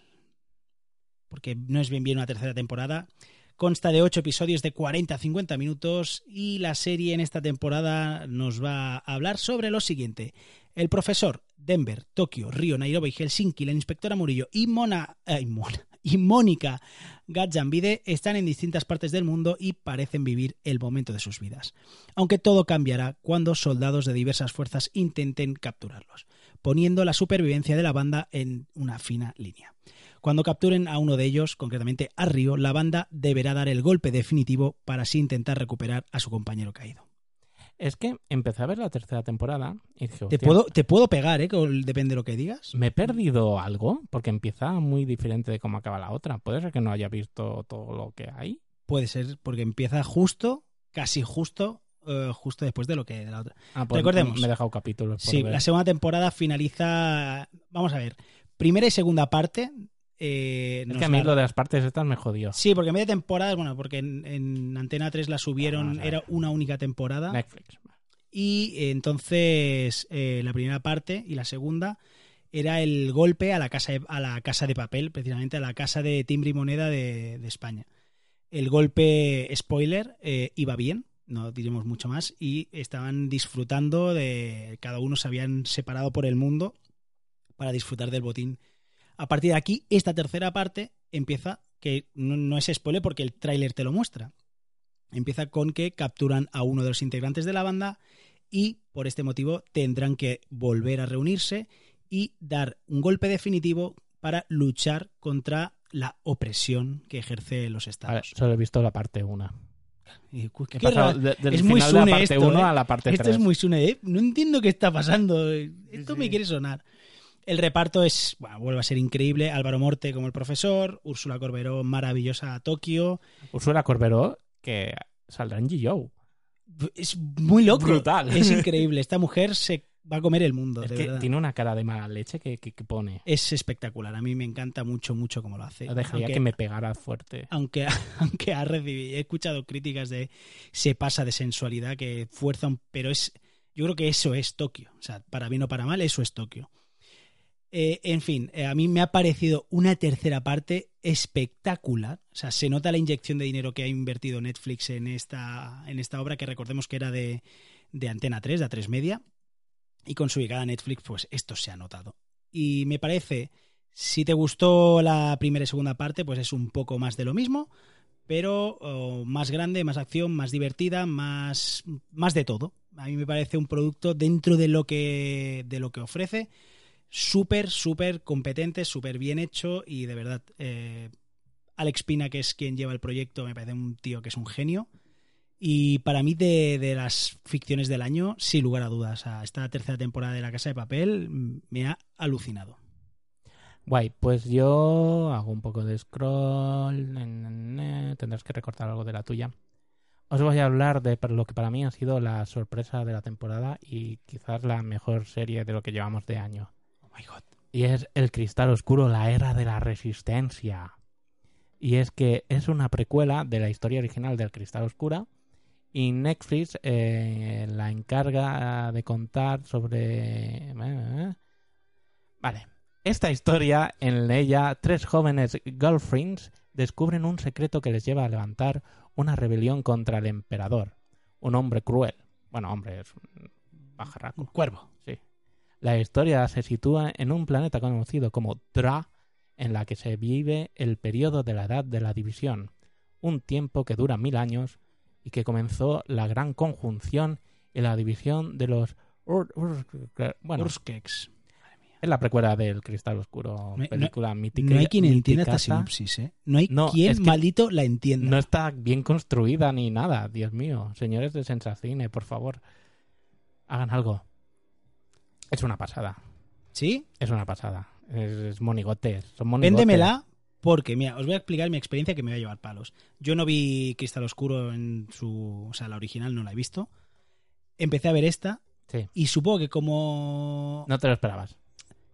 Speaker 1: Porque no es bien bien una tercera temporada. Consta de 8 episodios de 40 a 50 minutos y la serie en esta temporada nos va a hablar sobre lo siguiente. El profesor, Denver, Tokio, Río, Nairobi, Helsinki, la inspectora Murillo y, Mona, eh, y Mona- y Mónica Gadzambide están en distintas partes del mundo y parecen vivir el momento de sus vidas aunque todo cambiará cuando soldados de diversas fuerzas intenten capturarlos. poniendo la supervivencia de la banda en una fina línea. Cuando capturen a uno de ellos, concretamente a Río, la banda deberá dar el golpe definitivo para así intentar recuperar a su compañero caído.
Speaker 2: Es que empecé a ver la tercera temporada y dije,
Speaker 1: Te
Speaker 2: "Hostia,
Speaker 1: puedo, te puedo pegar, ¿eh? Con- Depende de lo que digas.
Speaker 2: ¿me he perdido algo? Porque empieza muy diferente de cómo acaba la otra. Puede ser que no haya visto todo lo que hay.
Speaker 1: Puede ser, porque empieza justo, casi justo, eh, justo después de lo que de la otra.
Speaker 2: Ah, pues
Speaker 1: Recordemos.
Speaker 2: Me he dejado capítulos. por
Speaker 1: Sí,
Speaker 2: ver.
Speaker 1: la segunda temporada finaliza. Vamos a ver. Primera y segunda parte. Eh,
Speaker 2: Es
Speaker 1: nos
Speaker 2: que a mí lo de las partes estas me jodió.
Speaker 1: Sí, porque en de temporadas, bueno, porque en, en Antena 3 la subieron, era una única temporada.
Speaker 2: Netflix.
Speaker 1: Y eh, entonces eh, la primera parte y la segunda era el golpe a la casa de, a la casa de papel, precisamente a la casa de timbre y moneda de, de España. El golpe, spoiler, eh, iba bien, no diremos mucho más, y estaban disfrutando de. Cada uno se habían separado por el mundo para disfrutar del botín. A partir de aquí, esta tercera parte empieza, que no, no es spoiler porque el tráiler te lo muestra. Empieza con que capturan a uno de los integrantes de la banda y por este motivo tendrán que volver a reunirse y dar un golpe definitivo para luchar contra la opresión que ejerce los
Speaker 2: Vale,
Speaker 1: estados.
Speaker 2: solo he visto la parte 1.
Speaker 1: Y, cu-
Speaker 2: He
Speaker 1: qué
Speaker 2: pasado
Speaker 1: raro.
Speaker 2: de- del
Speaker 1: es muy
Speaker 2: final de la
Speaker 1: Sune
Speaker 2: parte
Speaker 1: esto,
Speaker 2: 1
Speaker 1: ¿eh?
Speaker 2: a la parte 3.
Speaker 1: Esto es muy Sune, ¿eh? No entiendo qué está pasando. Esto me
Speaker 2: sí.
Speaker 1: quiere sonar. El reparto es, bueno, vuelve a ser increíble. Álvaro Morte como el profesor, Úrsula Corberó, maravillosa Tokio.
Speaker 2: Ursula Corberó, que saldrá en G.O.
Speaker 1: Es muy loco.
Speaker 2: Brutal.
Speaker 1: Es [laughs] increíble. Esta mujer se va a comer el mundo.
Speaker 2: Es
Speaker 1: de
Speaker 2: que
Speaker 1: verdad.
Speaker 2: tiene una cara de mala leche que, que- que pone.
Speaker 1: Es espectacular. A mí me encanta mucho, mucho cómo lo hace.
Speaker 2: Dejaría
Speaker 1: Aunque-
Speaker 2: que me pegara fuerte.
Speaker 1: aunque, [laughs] aunque ha recibido, he escuchado críticas de se pasa de sensualidad, que fuerza, un- pero es, yo creo que eso es Tokio, o sea, para bien o para mal, eso es Tokio. Eh, en fin, eh, a mí me ha parecido una tercera parte espectacular, o sea, se nota la inyección de dinero que ha invertido Netflix en esta, en esta obra, que recordemos que era de, de Antena 3, de A3 Media, y con su llegada a Netflix, pues esto se ha notado. Y me parece si te gustó la primera y segunda parte, pues es un poco más de lo mismo, pero oh, más grande, más acción, más divertida, más, más de todo. A mí me parece un producto dentro de lo que, de lo que ofrece, súper, súper competente, súper bien hecho y de verdad, eh, Alex Pina, que es quien lleva el proyecto, me parece un tío que es un genio. Y para mí, de, de las ficciones del año, sin lugar a dudas, esta tercera temporada de La Casa de Papel mm, me ha alucinado.
Speaker 2: Guay, pues yo hago un poco de scroll. Tendrás que recortar algo de la tuya. Os voy a hablar de lo que para mí ha sido la sorpresa de la temporada y quizás la mejor serie de lo que llevamos de año.
Speaker 1: My god.
Speaker 2: Y es El Cristal Oscuro, la era de la resistencia. Y es que es una precuela de la historia original del Cristal Oscura. Y Netflix eh, la encarga de contar sobre... eh, Vale. Esta historia, en ella, tres jóvenes girlfriends descubren un secreto que les lleva a levantar una rebelión contra el emperador. Un hombre cruel. Bueno, hombre, es un
Speaker 1: Un cuervo.
Speaker 2: La historia se sitúa en un planeta conocido como Dra, en la que se vive el periodo de la Edad de la División, un tiempo que dura mil años y que comenzó la gran conjunción y la división de los... Ur- Ur- bueno,
Speaker 1: Urskex.
Speaker 2: es la precuela del Cristal Oscuro,
Speaker 1: No
Speaker 2: película mítica.
Speaker 1: No hay quien entienda esta sinopsis, ¿eh? No hay
Speaker 2: No,
Speaker 1: quien maldito la entienda.
Speaker 2: No está bien construida ni nada, Dios mío. Señores de Sensacine, por favor, hagan algo. Es una pasada.
Speaker 1: ¿Sí?
Speaker 2: Es una pasada. Es, es monigotes. Son monigotes.
Speaker 1: Véndemela porque, mira, os voy a explicar mi experiencia que me va a llevar palos. Yo no vi Cristal Oscuro en su... O sea, la original no la he visto. Empecé a ver esta
Speaker 2: Sí.
Speaker 1: y supongo que como...
Speaker 2: No te lo esperabas.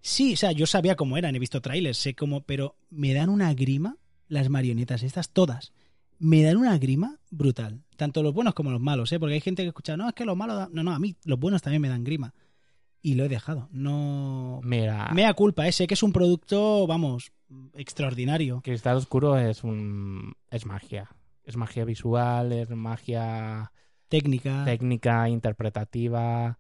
Speaker 1: Sí, o sea, yo sabía cómo eran, he visto trailers, sé cómo... Pero me dan una grima las marionetas estas, todas. Me dan una grima brutal. Tanto los buenos como los malos, ¿eh? Porque hay gente que escucha, no, es que los malos... dan-". No, no, a mí los buenos también me dan grima. Y lo he dejado. No...
Speaker 2: Mira,
Speaker 1: Mea culpa, ¿eh? sé que es un producto, vamos, extraordinario.
Speaker 2: Cristal Oscuro es un es magia. Es magia visual, es magia
Speaker 1: Técnica.
Speaker 2: técnica, interpretativa.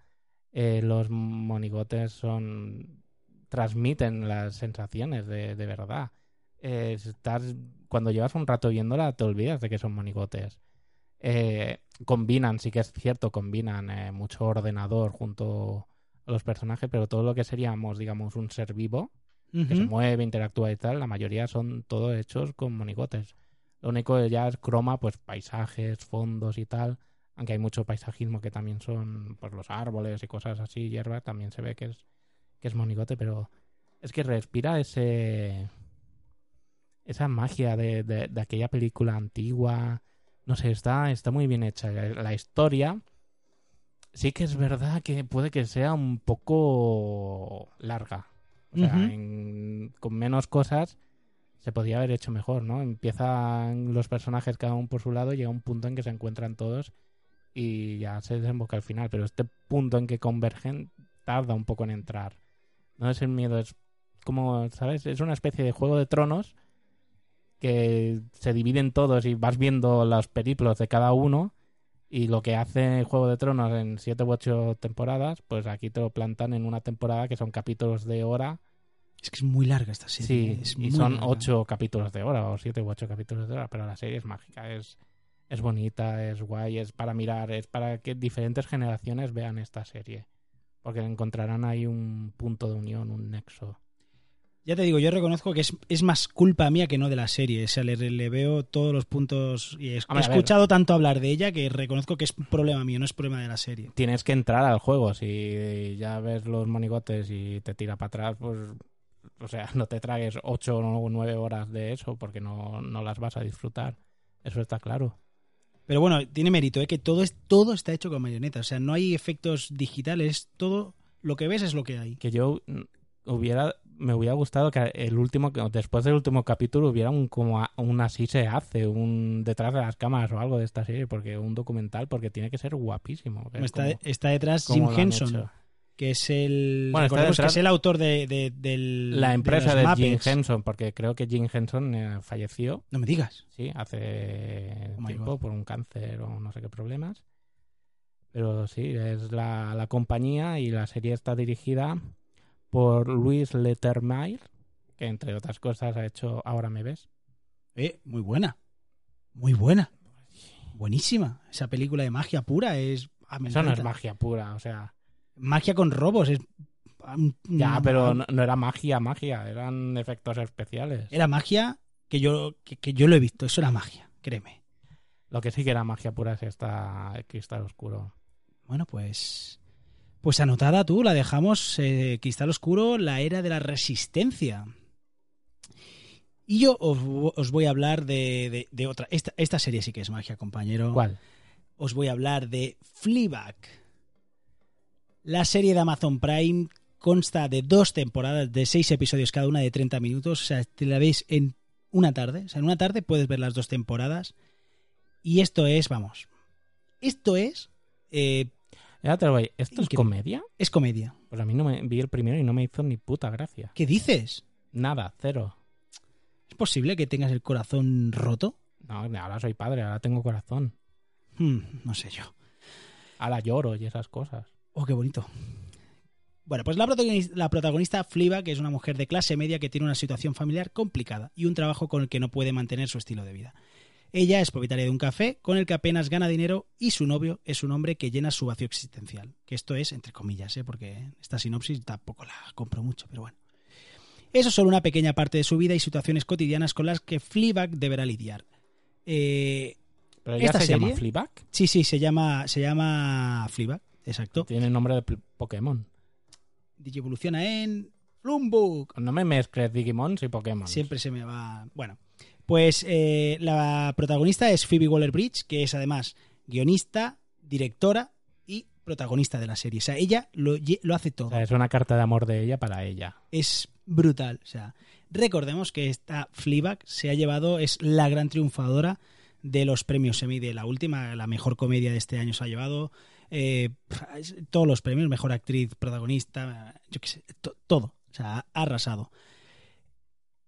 Speaker 2: Eh, los monigotes son transmiten las sensaciones de, de verdad. Eh, estás, cuando llevas un rato viéndola, te olvidas de que son monigotes. Eh, combinan, sí que es cierto, combinan eh, mucho ordenador junto a los personajes, pero todo lo que seríamos, digamos, un ser vivo, que se mueve, interactúa y tal, la mayoría son todos hechos con monigotes. Lo único que ya es croma, pues paisajes, fondos y tal, aunque hay mucho paisajismo que también son pues los árboles y cosas así, hierba, también se ve que es, que es monigote, pero es que respira ese esa magia de, de- de aquella película antigua. No sé, está, está muy bien hecha. La historia sí que es verdad que puede que sea un poco larga. O sea, en- con menos cosas se podría haber hecho mejor, ¿no? Empiezan los personajes cada uno por su lado, llega un punto en que se encuentran todos y ya se desemboca al final. Pero este punto en que convergen tarda un poco en entrar. No es el miedo, es como, ¿sabes? Es una especie de juego de tronos que se dividen todos y vas viendo los periplos de cada uno y lo que hace Juego de Tronos en siete u ocho temporadas, pues aquí te lo plantan en una temporada que son capítulos de hora.
Speaker 1: Es que es muy larga esta serie.
Speaker 2: Sí,
Speaker 1: es
Speaker 2: y son
Speaker 1: larga.
Speaker 2: ocho capítulos de hora o siete u ocho capítulos de hora, pero la serie es mágica, es, es bonita, es guay, es para mirar, es para que diferentes generaciones vean esta serie. Porque encontrarán ahí un punto de unión, un nexo.
Speaker 1: Ya te digo, yo reconozco que es, es más culpa mía que no de la serie. O sea, le, le veo todos los puntos y he, he escuchado tanto hablar de ella que reconozco que es problema mío, no es problema de la serie.
Speaker 2: tienes que entrar al juego. Si ya ves los monigotes y te tira para atrás, pues. O sea, [laughs] no te tragues ocho o nueve horas de eso porque no, no las vas a disfrutar. Eso está claro.
Speaker 1: Pero bueno, tiene mérito, ¿eh? que todo, es, todo está hecho con marioneta. O sea, no hay efectos digitales, todo lo que ves es lo que hay.
Speaker 2: Que yo hubiera. Me hubiera gustado que el último, que después del último capítulo hubiera un como a- un así se hace, un detrás de las cámaras o algo de esta serie, porque un documental, porque tiene que ser guapísimo.
Speaker 1: Está,
Speaker 2: cómo-
Speaker 1: está detrás Jim Henson, que es el
Speaker 2: Bueno, está
Speaker 1: que es el autor de, de- del
Speaker 2: La empresa
Speaker 1: de,
Speaker 2: Jim. Henson, porque creo que Jim Henson eh, falleció
Speaker 1: No me digas.
Speaker 2: Sí, hace
Speaker 1: Oh
Speaker 2: tiempo por un cáncer o no sé qué problemas. Pero sí, es la, la compañía y la serie está dirigida por Luis Lettermire, que entre otras cosas ha hecho Ahora me ves.
Speaker 1: Eh, muy buena. Muy buena. Buenísima. Esa película de magia pura es ah,
Speaker 2: Eso no es magia pura, o sea.
Speaker 1: magia con robos, es
Speaker 2: Ya, pero no, no era magia, magia, eran efectos especiales.
Speaker 1: era magia que yo que, que yo lo he visto, eso era magia, créeme.
Speaker 2: Lo que sí que era magia pura es esta el Cristal Oscuro.
Speaker 1: Bueno, pues. Pues anotada tú, la dejamos eh, Cristal Oscuro, la era de la resistencia. Y yo os, os voy a hablar de, de- de otra. Esta, esta serie sí que es magia, compañero.
Speaker 2: ¿Cuál?
Speaker 1: Os voy a hablar de Fleabag. La serie de Amazon Prime consta de dos temporadas de seis episodios, cada una de 30 minutos. O sea, te la veis en una tarde. O sea, en una tarde puedes ver las dos temporadas. Y esto es, vamos. Esto es. eh,
Speaker 2: Ya te lo voy. ¿Esto es comedia?
Speaker 1: es comedia.
Speaker 2: Pues a mí no me vi el primero y no me hizo ni puta gracia.
Speaker 1: ¿Qué dices?
Speaker 2: Nada, cero.
Speaker 1: ¿Es posible que tengas el corazón roto?
Speaker 2: No, ahora soy padre, ahora tengo corazón.
Speaker 1: Hmm, no sé yo.
Speaker 2: Ahora lloro y esas cosas.
Speaker 1: Oh, qué bonito. Bueno, pues la protagonista, la protagonista Fliba, que es una mujer de clase media que tiene una situación familiar complicada y un trabajo con el que no puede mantener su estilo de vida. Ella es propietaria de un café con el que apenas gana dinero y su novio es un hombre que llena su vacío existencial. Que esto es, entre comillas, ¿eh? porque esta sinopsis tampoco la compro mucho, pero bueno. Eso es solo una pequeña parte de su vida y situaciones cotidianas con las que Fleabag deberá lidiar. Eh,
Speaker 2: Pero ya
Speaker 1: ¿Esta
Speaker 2: se llama? Fleabag.
Speaker 1: sí, sí, se llama, se llama Fleabag, exacto.
Speaker 2: Tiene nombre de Pokémon.
Speaker 1: Digievoluciona en Flumbug.
Speaker 2: No me mezcles Digimons y Pokémon.
Speaker 1: Siempre se me va. Bueno, pues eh, la protagonista es Phoebe Waller Bridge, que es además guionista, directora y protagonista de la serie. O sea, ella lo, hace todo.
Speaker 2: O sea, es una carta de amor de ella para ella.
Speaker 1: Es brutal. O sea, recordemos que esta Fleabag se ha llevado, es la gran triunfadora de los premios Emmy de la última, la mejor comedia de este año se ha llevado. eh, todos los premios, mejor actriz, protagonista, yo qué sé, to- todo. O sea, ha arrasado.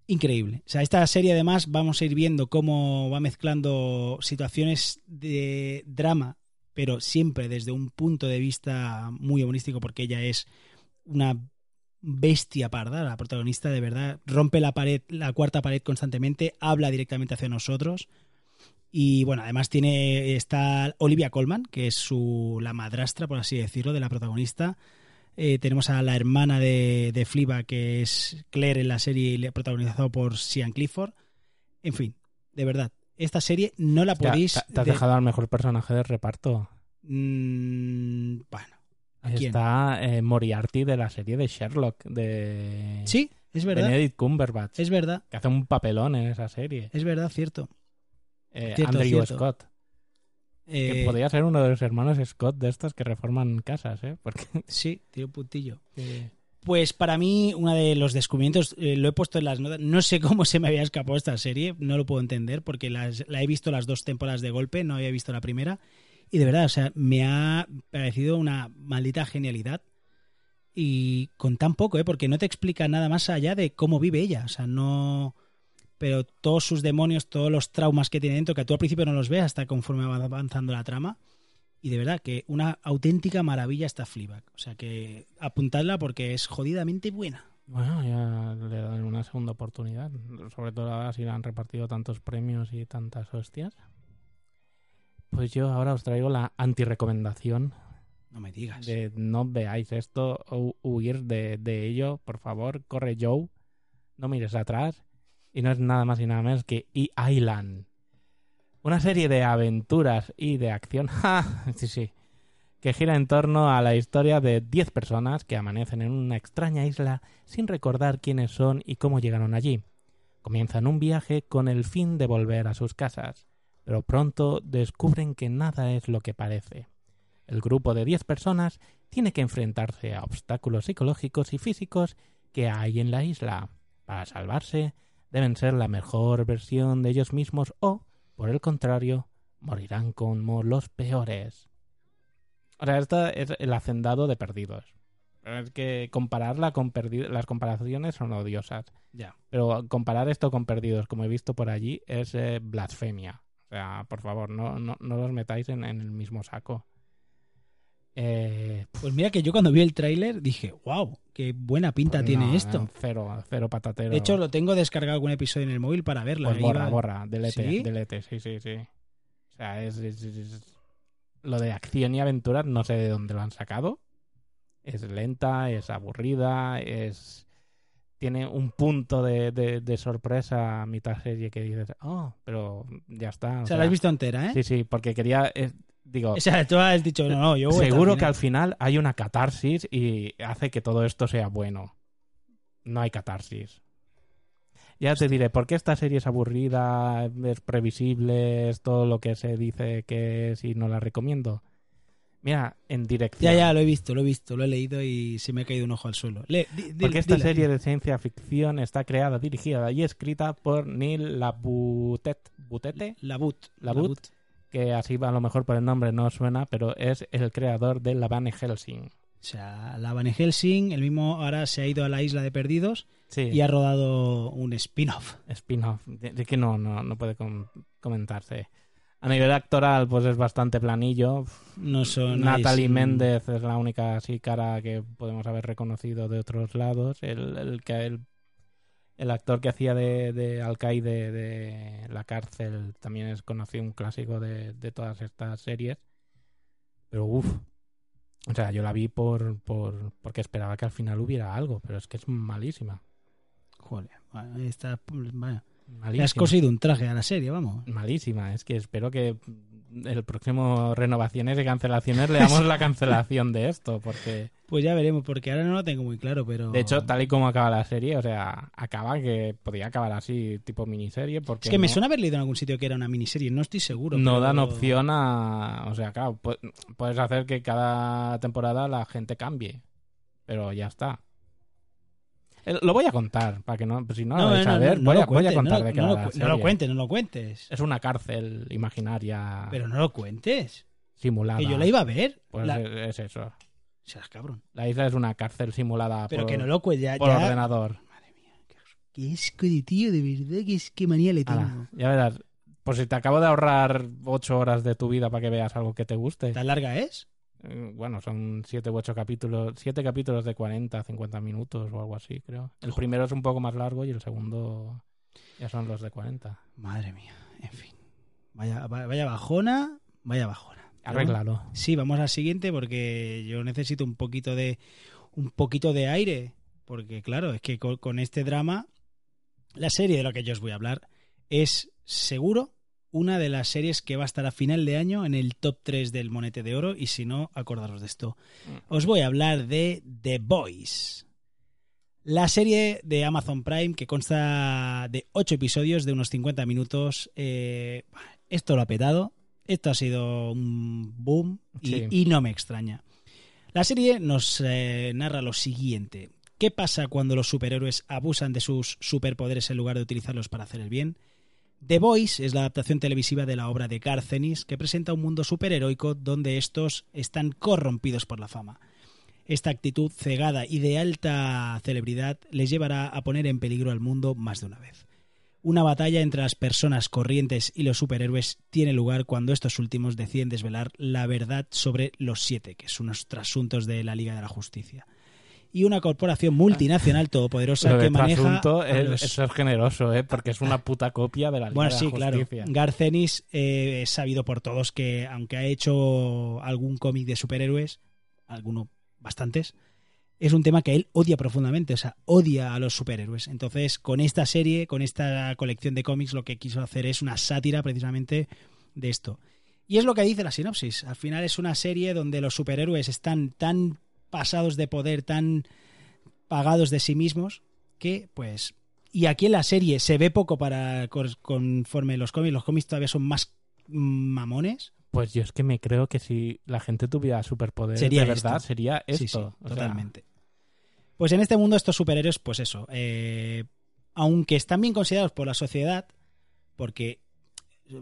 Speaker 1: Increíble. O sea, esta serie además vamos a ir viendo cómo va mezclando situaciones de drama, pero siempre desde un punto de vista muy humorístico, porque ella es una bestia parda, la protagonista de verdad, rompe la pared, la cuarta pared constantemente, habla directamente hacia nosotros. Y bueno, además tiene está Olivia Colman, que es su la madrastra, por así decirlo, de la protagonista. Eh, tenemos a la hermana de, de Fleabag, que es Claire en la serie protagonizado por Sian Clifford. En fin, de verdad, esta serie no la podéis...
Speaker 2: te, te has
Speaker 1: de-
Speaker 2: dejado al mejor personaje de reparto.
Speaker 1: Mm, bueno, ¿a quién?
Speaker 2: Está eh, Moriarty de la serie de Sherlock, de
Speaker 1: Sí, es verdad.
Speaker 2: Benedict Cumberbatch,
Speaker 1: Es verdad,
Speaker 2: que hace un papelón en esa serie.
Speaker 1: es verdad, cierto.
Speaker 2: Eh,
Speaker 1: Cierto,
Speaker 2: Andrew
Speaker 1: cierto.
Speaker 2: Scott, que
Speaker 1: Eh,
Speaker 2: podría ser uno de los hermanos Scott de estos que reforman casas, ¿eh? Porque [laughs]
Speaker 1: Sí, tiene un puntillo.
Speaker 2: eh,
Speaker 1: Pues para mí, uno de los descubrimientos, eh, lo he puesto en las notas, no sé cómo se me había escapado esta serie, no lo puedo entender, porque las- la he visto las dos temporadas de golpe, no había visto la primera, y de verdad, o sea, me ha parecido una maldita genialidad, y con tan poco, ¿eh? porque no te explica nada más allá de cómo vive ella, o sea, no... Pero todos sus demonios, todos los traumas que tiene dentro, que tú al principio no los ves hasta conforme va avanzando la trama, y de verdad que una auténtica maravilla esta Fleabag. O sea que apuntadla porque es jodidamente buena.
Speaker 2: bueno, ya le dan una segunda oportunidad. Sobre todo ahora si le han repartido tantos premios y tantas hostias. Pues yo ahora os traigo la antirecomendación
Speaker 1: No me digas.
Speaker 2: de no veáis esto o huir de, de ello, por favor, corre Joe, no mires atrás. Y no es nada más y nada menos que E-Island. Una serie de aventuras y de acción, [laughs] sí, sí, que gira en torno a la historia de 10 personas que amanecen en una extraña isla sin recordar quiénes son y cómo llegaron allí. Comienzan un viaje con el fin de volver a sus casas, pero pronto descubren que nada es lo que parece. El grupo de 10 personas tiene que enfrentarse a obstáculos psicológicos y físicos que hay en la isla. Para salvarse, deben ser la mejor versión de ellos mismos o, por el contrario, morirán como los peores. O sea, esto es el hacendado de perdidos. Es que compararla con perdidos, las comparaciones son odiosas.
Speaker 1: Ya.
Speaker 2: Pero comparar esto con perdidos, como he visto por allí, es eh, blasfemia. O sea, por favor, no, no, no los metáis en, en el mismo saco. Eh,
Speaker 1: Pues mira que yo cuando vi el tráiler dije, wow, qué buena pinta
Speaker 2: pues
Speaker 1: tiene
Speaker 2: no,
Speaker 1: esto.
Speaker 2: Cero, cero patatero.
Speaker 1: De hecho, lo tengo descargado algún episodio en el móvil para verlo.
Speaker 2: Pues borra,
Speaker 1: Iba-
Speaker 2: borra, delete,
Speaker 1: ¿Sí?
Speaker 2: delete, sí, sí, sí. O sea, es, es- es- es- Lo de acción y aventura no sé de dónde lo han sacado. Es lenta, es aburrida, es... Tiene un punto de, de- de sorpresa a mitad serie que dices, oh, pero ya está.
Speaker 1: O sea, la has visto entera, ¿eh?
Speaker 2: Sí, sí, porque quería... eh, digo,
Speaker 1: O sea, tú has dicho, no, no, yo voy
Speaker 2: seguro que al final hay una catarsis y hace que todo esto sea bueno. No hay catarsis. Ya te diré, ¿por qué esta serie es aburrida, es previsible, es todo lo que se dice que es y no la recomiendo? Mira, en dirección.
Speaker 1: Ya, ya, lo he visto, lo he visto, lo he leído y se me ha caído un ojo al suelo. Le- di- di-
Speaker 2: Porque esta
Speaker 1: dila,
Speaker 2: serie
Speaker 1: dila.
Speaker 2: de ciencia ficción está creada, dirigida y escrita por Neil Labutet, Butete,
Speaker 1: La Boot.
Speaker 2: La Boot. Que así a lo mejor por el nombre no suena, pero es el creador de La Van Helsing.
Speaker 1: O sea, la Van Helsing, el mismo ahora se ha ido a la isla de perdidos
Speaker 2: Sí.
Speaker 1: y ha rodado un spin-off.
Speaker 2: spin-off, de, de que no, no, no puede com- comentarse. A nivel actoral, pues es bastante planillo.
Speaker 1: No son.
Speaker 2: Natalie
Speaker 1: es,
Speaker 2: Méndez es la única así cara que podemos haber reconocido de otros lados. El, el, que- el, el actor que hacía de, de alcaide de la cárcel también es conocido, un clásico de, de todas estas series. Pero uff. O sea, yo la vi por, por porque esperaba que al final hubiera algo, pero es que es malísima.
Speaker 1: Joder, bueno, está, le
Speaker 2: malísima.
Speaker 1: has cosido un traje a la serie, vamos.
Speaker 2: malísima. Es que espero que el próximo renovaciones y cancelaciones le damos la cancelación de esto, porque
Speaker 1: Pues ya veremos, porque ahora no lo tengo muy claro, pero.
Speaker 2: de hecho, tal y como acaba la serie, o sea, acaba que podría acabar así, tipo miniserie, porque
Speaker 1: Es que me suena haber leído en algún sitio que era una miniserie, no estoy seguro.
Speaker 2: no
Speaker 1: pero-
Speaker 2: dan opción a. O sea, claro, pu- puedes hacer que cada temporada la gente cambie, pero ya está. Eh, Lo voy a contar, para que no, pues si no, lo vais a ver, voy, a, voy a
Speaker 1: cuentes,
Speaker 2: contar
Speaker 1: no,
Speaker 2: de qué
Speaker 1: no lo no lo cuentes, no lo cuentes.
Speaker 2: Es una cárcel imaginaria
Speaker 1: Pero no lo cuentes.
Speaker 2: simulada.
Speaker 1: Que yo la iba a ver.
Speaker 2: Pues
Speaker 1: La-
Speaker 2: es, es eso.
Speaker 1: Serás cabrón.
Speaker 2: La isla es una cárcel simulada
Speaker 1: Pero
Speaker 2: por,
Speaker 1: que no lo cuentes.
Speaker 2: Por
Speaker 1: ya-
Speaker 2: ordenador.
Speaker 1: Madre mía, qué, asco de tío, de verdad, que es que manía le tengo.
Speaker 2: Ya verás. Pues si te acabo de ahorrar ocho horas de tu vida para que veas algo que te guste.
Speaker 1: ¿Tan larga es?
Speaker 2: Eh, Bueno, son siete u ocho capítulos. Siete capítulos de 40, 50 minutos o algo así, creo. El
Speaker 1: Joder.
Speaker 2: primero es un poco más largo y el segundo ya son los de 40.
Speaker 1: Madre mía, en fin. Vaya, va- vaya bajona, vaya bajona. Bueno,
Speaker 2: Arréglalo.
Speaker 1: Sí, vamos al siguiente porque yo necesito un poquito de un poquito de aire, porque claro, es que con, con este drama, la serie de la que yo os voy a hablar es seguro una de las series que va a estar a final de año en el top 3 del Monete de Oro y si no, acordaros de esto. Os voy a hablar de The Boys. La serie de Amazon Prime que consta de 8 episodios de unos 50 minutos. Eh, esto lo ha petado. Esto ha sido un boom y,
Speaker 2: Sí.
Speaker 1: y no me extraña. La serie nos eh, narra lo siguiente. ¿Qué pasa cuando los superhéroes abusan de sus superpoderes en lugar de utilizarlos para hacer el bien? The Voice es la adaptación televisiva de la obra de Garth Ennis que presenta un mundo superheroico donde estos están corrompidos por la fama. Esta actitud cegada y de alta celebridad les llevará a poner en peligro al mundo más de una vez. Una batalla entre las personas corrientes y los superhéroes tiene lugar cuando estos últimos deciden desvelar la verdad sobre los siete, que son unos trasuntos de la Liga de la Justicia. Y una corporación multinacional todopoderosa
Speaker 2: Lo de
Speaker 1: que maneja
Speaker 2: trasunto
Speaker 1: a
Speaker 2: es,
Speaker 1: los-
Speaker 2: es generoso, ¿eh? Porque es una puta copia de la Liga
Speaker 1: bueno,
Speaker 2: de la
Speaker 1: sí, claro.
Speaker 2: Justicia.
Speaker 1: Garcenis eh, es sabido por todos que, aunque ha hecho algún cómic de superhéroes, alguno bastantes, es un tema que él odia profundamente, o sea, odia a los superhéroes. Entonces, con esta serie, con esta colección de cómics, lo que quiso hacer es una sátira precisamente de esto. Y es lo que dice la sinopsis. Al final es una serie donde los superhéroes están tan pasados de poder, tan pagados de sí mismos, que pues... Y aquí en la serie se ve poco para conforme los cómics. Los cómics todavía son más mamones.
Speaker 2: Pues yo es que me creo que si la gente tuviera superpoderes
Speaker 1: Sería
Speaker 2: de verdad,
Speaker 1: esto.
Speaker 2: sería esto.
Speaker 1: Sí, sí,
Speaker 2: O sea,
Speaker 1: totalmente. Pues en este mundo estos superhéroes, pues eso, eh, aunque están bien considerados por la sociedad, porque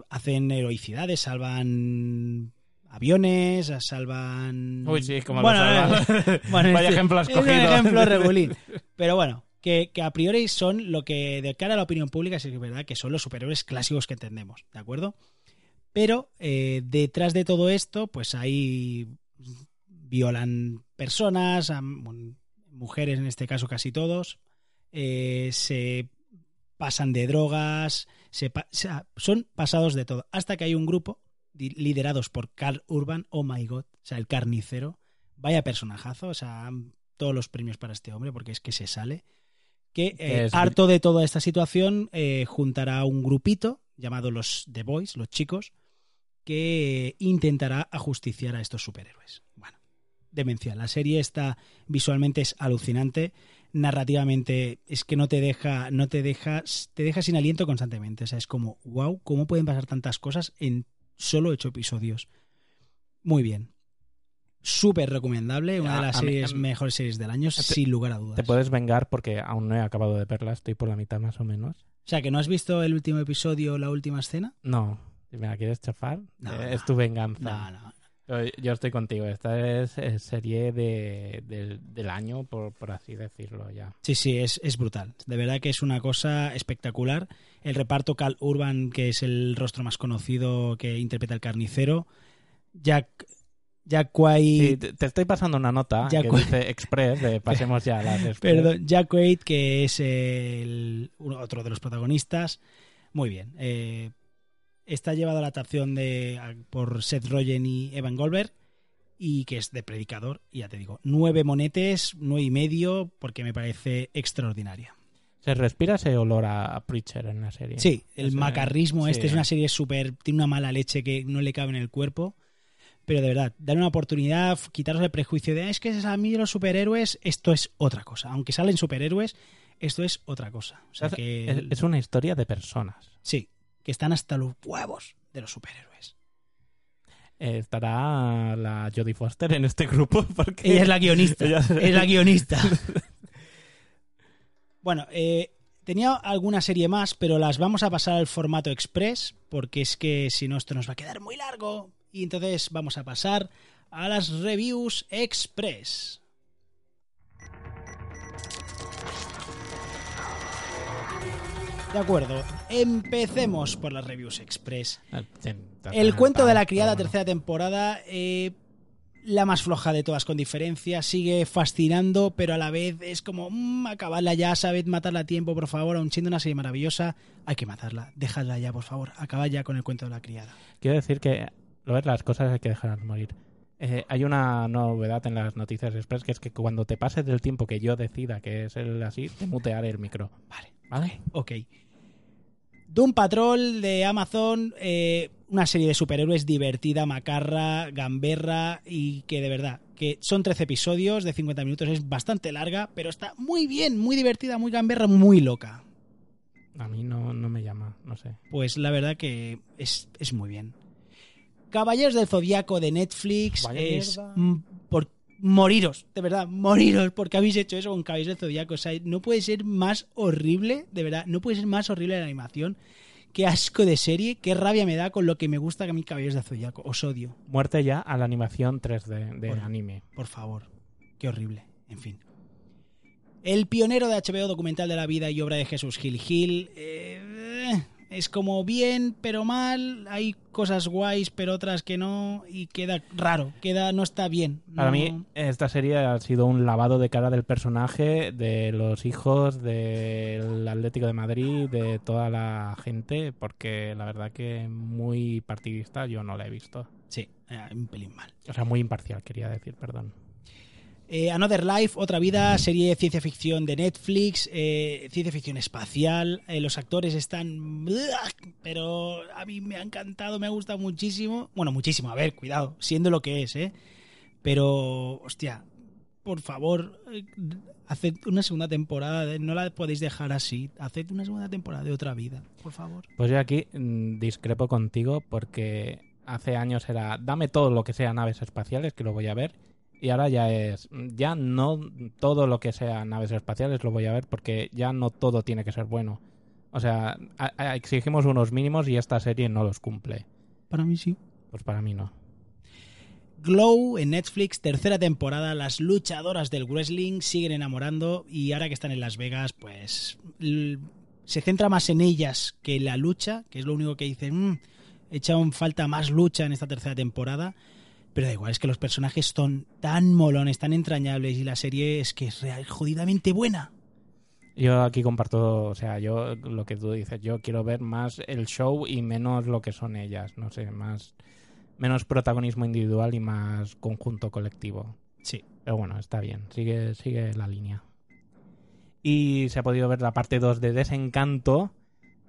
Speaker 1: hacen heroicidades, salvan aviones, salvan...
Speaker 2: Uy, sí, como
Speaker 1: Bueno,
Speaker 2: lo salvan.
Speaker 1: eh, [laughs] bueno,
Speaker 2: Vaya ejemplo has
Speaker 1: es un
Speaker 2: cogido.
Speaker 1: ejemplo regulín. [laughs] Pero bueno, que, que a priori son lo que de cara a la opinión pública sí que es verdad que son los superhéroes clásicos que entendemos, ¿de acuerdo? Pero eh, detrás de todo esto, pues hay violan personas, bueno, mujeres en este caso casi todos, eh, se pasan de drogas, se pa- son pasados de todo, hasta que hay un grupo liderados por Carl Urban, oh my god, o sea, el carnicero, vaya personajazo, o sea, todos los premios para este hombre porque es que se sale, que eh,
Speaker 2: Es-
Speaker 1: harto de toda esta situación eh, juntará un grupito llamado los The Boys, los chicos, que intentará ajusticiar a estos superhéroes. Bueno, demencial. La serie está visualmente es alucinante, narrativamente es que no te deja, no te deja, te deja sin aliento constantemente. O sea, es como, wow, ¿cómo pueden pasar tantas cosas en solo ocho episodios? Muy bien. Súper recomendable, una de las
Speaker 2: a mí-
Speaker 1: series,
Speaker 2: a mí-
Speaker 1: mejores series del año, sin lugar a dudas.
Speaker 2: Te puedes vengar porque aún no he acabado de verla, estoy por la mitad más o menos.
Speaker 1: O sea, que no has visto el último episodio, la última escena.
Speaker 2: No, si me la quieres chafar,
Speaker 1: No,
Speaker 2: eh,
Speaker 1: no.
Speaker 2: es tu venganza.
Speaker 1: No, no.
Speaker 2: Yo estoy contigo, esta es, serie de, del- del año, por, por así decirlo ya.
Speaker 1: Sí, sí, es, es brutal. De verdad que es una cosa espectacular. El reparto Cal Urban, que es el rostro más conocido que interpreta el carnicero. Jack, Jack White,
Speaker 2: Sí, te, estoy pasando una nota
Speaker 1: Ya
Speaker 2: que
Speaker 1: cu-
Speaker 2: dice Express, de [laughs] pasemos ya a las [laughs] Express.
Speaker 1: perdón, Jack White, que es el, otro de los protagonistas. Muy bien. eh, está llevado a la adaptación de, a- por Seth Rogen y Evan Goldberg y que es de Predicador. Y ya te digo, nueve monetes, nueve y medio, porque me parece extraordinaria.
Speaker 2: Se respira ese olor a, a Preacher en la serie.
Speaker 1: Sí, el macarrismo este
Speaker 2: sí.
Speaker 1: es una serie súper... Tiene una mala leche que no le cabe en el cuerpo. Pero de verdad, dar una oportunidad, quitaros el prejuicio de "Ah, es que a mí los superhéroes, esto es otra cosa. Aunque salen superhéroes, esto es otra cosa. O sea
Speaker 2: Es-
Speaker 1: que...
Speaker 2: es, es una historia de personas.
Speaker 1: Sí, que están hasta los huevos de los superhéroes.
Speaker 2: Estará la Jodie Foster en este grupo [laughs] porque
Speaker 1: Ella es la guionista.
Speaker 2: Ella-
Speaker 1: es la guionista. [laughs] bueno, eh, tenía alguna serie más, pero las vamos a pasar al formato express, porque es que si no, esto nos va a quedar muy largo. Y entonces vamos a pasar a las reviews express. De acuerdo, empecemos por las reviews express. El cuento de la criada, tercera temporada, eh, la más floja de todas con diferencia, sigue fascinando, pero a la vez es como, mmm, acabarla ya, sabed matarla a tiempo, por favor, aun siendo una serie maravillosa, hay que matarla, dejadla ya, por favor, acabad ya con el cuento de la criada.
Speaker 2: Quiero decir que, lo ves, las cosas hay que dejarlas morir. Eh, hay una novedad en las noticias express que es que cuando te pases del tiempo que yo decida que es el así, te mutearé el micro.
Speaker 1: Vale,
Speaker 2: ¿Vale?
Speaker 1: ok. Doom Patrol de Amazon, eh, una serie de superhéroes divertida, macarra, gamberra y que de verdad, que son 13 episodios de 50 minutos, es bastante larga, pero está muy bien, muy divertida, muy gamberra, muy loca.
Speaker 2: A mí no, no me llama, no sé.
Speaker 1: Pues la verdad que es, es muy bien. Caballeros del Zodiaco de Netflix
Speaker 2: Vaya
Speaker 1: es
Speaker 2: mierda.
Speaker 1: Moriros, de verdad, moriros, porque habéis hecho eso con Caballeros del Zodiaco. O sea, no puede ser más horrible, de verdad, no puede ser más horrible la animación. Qué asco de serie, qué rabia me da con lo que me gusta que a mí Caballeros del Zodiaco. Os odio,
Speaker 2: Muerte ya a la animación 3D de
Speaker 1: Por-
Speaker 2: anime.
Speaker 1: por favor. Qué horrible, en fin. El pionero de HBO documental de la vida y obra de Jesús Gil Gil. eh, es como bien, pero mal. Hay cosas guays, pero otras que no. Y queda raro, queda, no está bien.
Speaker 2: Para
Speaker 1: no-
Speaker 2: mí, esta serie ha sido un lavado de cara del personaje, de los hijos, del Atlético de Madrid, de toda la gente, porque la verdad que muy partidista yo no la he visto.
Speaker 1: Sí, eh, un pelín mal.
Speaker 2: O sea, muy imparcial, quería decir, perdón.
Speaker 1: Eh, Another Life, otra vida, serie de ciencia ficción de Netflix, eh, ciencia ficción espacial. eh, los actores están. Pero a mí me ha encantado, me ha gustado muchísimo. Bueno, muchísimo, a ver, cuidado, siendo lo que es, ¿eh? Pero, hostia, por favor, haced una segunda temporada, no la podéis dejar así. Haced una segunda temporada de otra vida, por favor.
Speaker 2: Pues yo aquí mm, discrepo contigo porque hace años era dame todo lo que sea naves espaciales que lo voy a ver y ahora ya es ya no todo lo que sea naves espaciales lo voy a ver porque ya no todo tiene que ser bueno. O sea, a- a- exigimos unos mínimos y esta serie no los cumple.
Speaker 1: Para mí sí.
Speaker 2: Pues para mí no.
Speaker 1: Glow en Netflix, tercera temporada. Las luchadoras del wrestling siguen enamorando y ahora que están en Las Vegas, pues se centra más en ellas que en la lucha, que es lo único que dicen. "Mm, echa un falta más lucha en esta tercera temporada. Pero da igual, es que los personajes son tan molones, tan entrañables y la serie es que es real, jodidamente buena.
Speaker 2: Yo aquí comparto, o sea, yo lo que tú dices, yo quiero ver más el show y menos lo que son ellas, no sé, más menos protagonismo individual y más conjunto colectivo.
Speaker 1: Sí.
Speaker 2: Pero bueno, está bien, sigue, sigue la línea. Y se ha podido ver la parte 2 de Desencanto,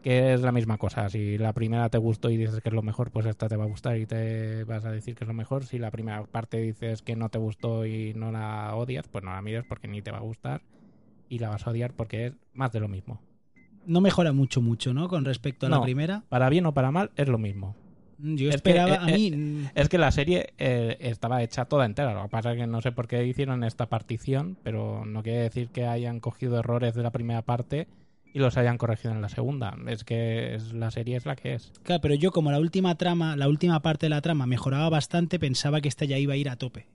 Speaker 2: que es la misma cosa. Si la primera te gustó y dices que es lo mejor, pues esta te va a gustar y te vas a decir que es lo mejor. Si la primera parte dices que no te gustó y no la odias, pues no la mires porque ni te va a gustar. Y la vas a odiar porque es más de lo mismo.
Speaker 1: No mejora mucho, mucho, ¿no? Con respecto a la primera.
Speaker 2: Para bien o para mal, es lo mismo.
Speaker 1: Yo
Speaker 2: Es que,
Speaker 1: esperaba,
Speaker 2: eh,
Speaker 1: a mí... mm,
Speaker 2: Es que la serie eh, estaba hecha toda entera. Lo que pasa es que no sé por qué hicieron esta partición, pero no quiere decir que hayan cogido errores de la primera parte y los hayan corregido en la segunda. Es que es- la serie es la que es.
Speaker 1: Claro, pero yo como la última trama, la última parte de la trama mejoraba bastante, pensaba que esta ya iba a ir a tope.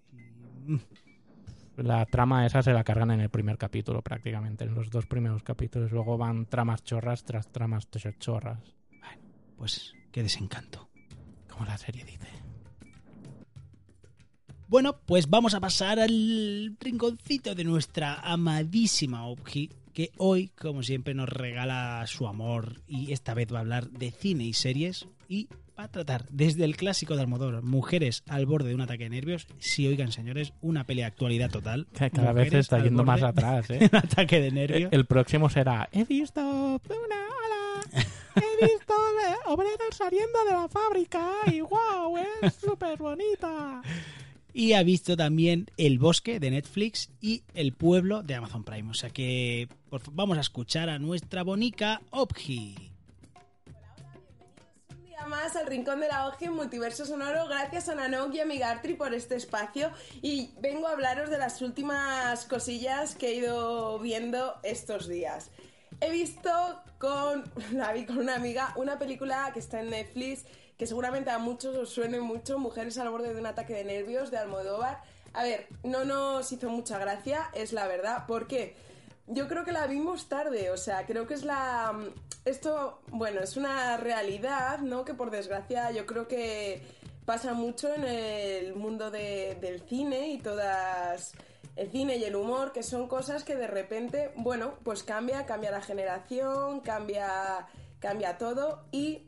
Speaker 2: La trama esa se la cargan en el primer capítulo prácticamente, en los dos primeros capítulos. Luego van tramas chorras tras tramas chorras,
Speaker 1: Pues qué desencanto.
Speaker 2: como la serie dice.
Speaker 1: Bueno, pues vamos a pasar al rinconcito de nuestra amadísima Obji, que hoy, como siempre, nos regala su amor y esta vez va a hablar de cine y series y va a tratar desde el clásico de Almodóvar, Mujeres al borde de un ataque de nervios, si oigan señores, una pelea de actualidad total.
Speaker 2: Que cada vez está yendo más atrás, [laughs] ¿eh?
Speaker 1: un ataque de nervios.
Speaker 2: El próximo será He visto una ola [laughs] He visto obreros saliendo de la fábrica Y wow, es súper bonita
Speaker 1: Y ha visto también El Bosque de Netflix y El Pueblo de Amazon Prime. O sea que vamos a escuchar a nuestra bonica Obji.
Speaker 4: Más al Rincón de la Oje Multiverso Sonoro. Gracias a Nanok y a Migartri por este espacio. Y vengo a hablaros de las últimas cosillas que he ido viendo estos días. He visto con, [laughs] la vi con una amiga una película que está en Netflix que seguramente a muchos os suene mucho, Mujeres al borde de un ataque de nervios de Almodóvar. A ver, no nos hizo mucha gracia, es la verdad. ¿Por qué? Yo creo que la vimos tarde, o sea, creo que es la... Esto, bueno, es una realidad, ¿no? Que por desgracia yo creo que pasa mucho en el mundo de- del cine y todas... El cine y el humor, que son cosas que de repente, bueno, pues cambia, cambia la generación, cambia, cambia todo y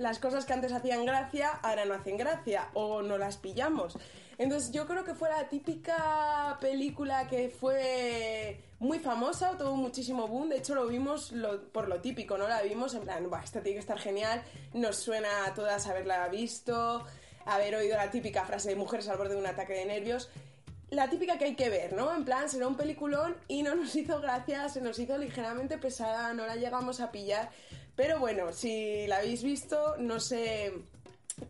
Speaker 4: las cosas que antes hacían gracia ahora no hacen gracia o no las pillamos. Entonces yo creo que fue la típica película que fue muy famosa, tuvo muchísimo boom, de hecho lo vimos por lo típico, ¿no? La vimos en plan, Buah, esta tiene que estar genial, nos suena a todas haberla visto, haber oído la típica frase de mujeres al borde de un ataque de nervios la típica que hay que ver, ¿no? En plan, será un peliculón y no nos hizo gracia, se nos hizo ligeramente pesada, no la llegamos a pillar. Pero bueno, si la habéis visto, no sé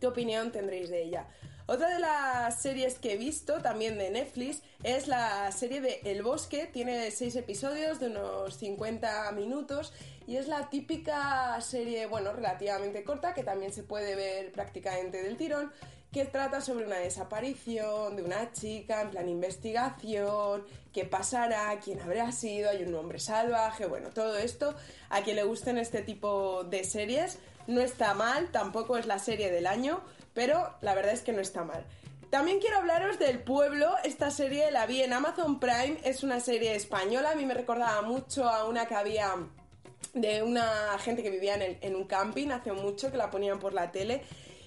Speaker 4: qué opinión tendréis de ella. Otra de las series que he visto, también de Netflix, es la serie de El Bosque. Tiene seis episodios de unos 50 minutos y es la típica serie, bueno, relativamente corta, que también se puede ver prácticamente del tirón, que trata sobre una desaparición de una chica, en plan investigación, qué pasará, quién habrá sido, hay un hombre salvaje, bueno, todo esto. A quien le gusten este tipo de series, no está mal, tampoco es la serie del año, pero la verdad es que no está mal. También quiero hablaros del pueblo. Esta serie la vi en Amazon Prime. Es una serie española. A mí me recordaba mucho a una que había de una gente que vivía en, en un camping hace mucho, que la ponían por la tele.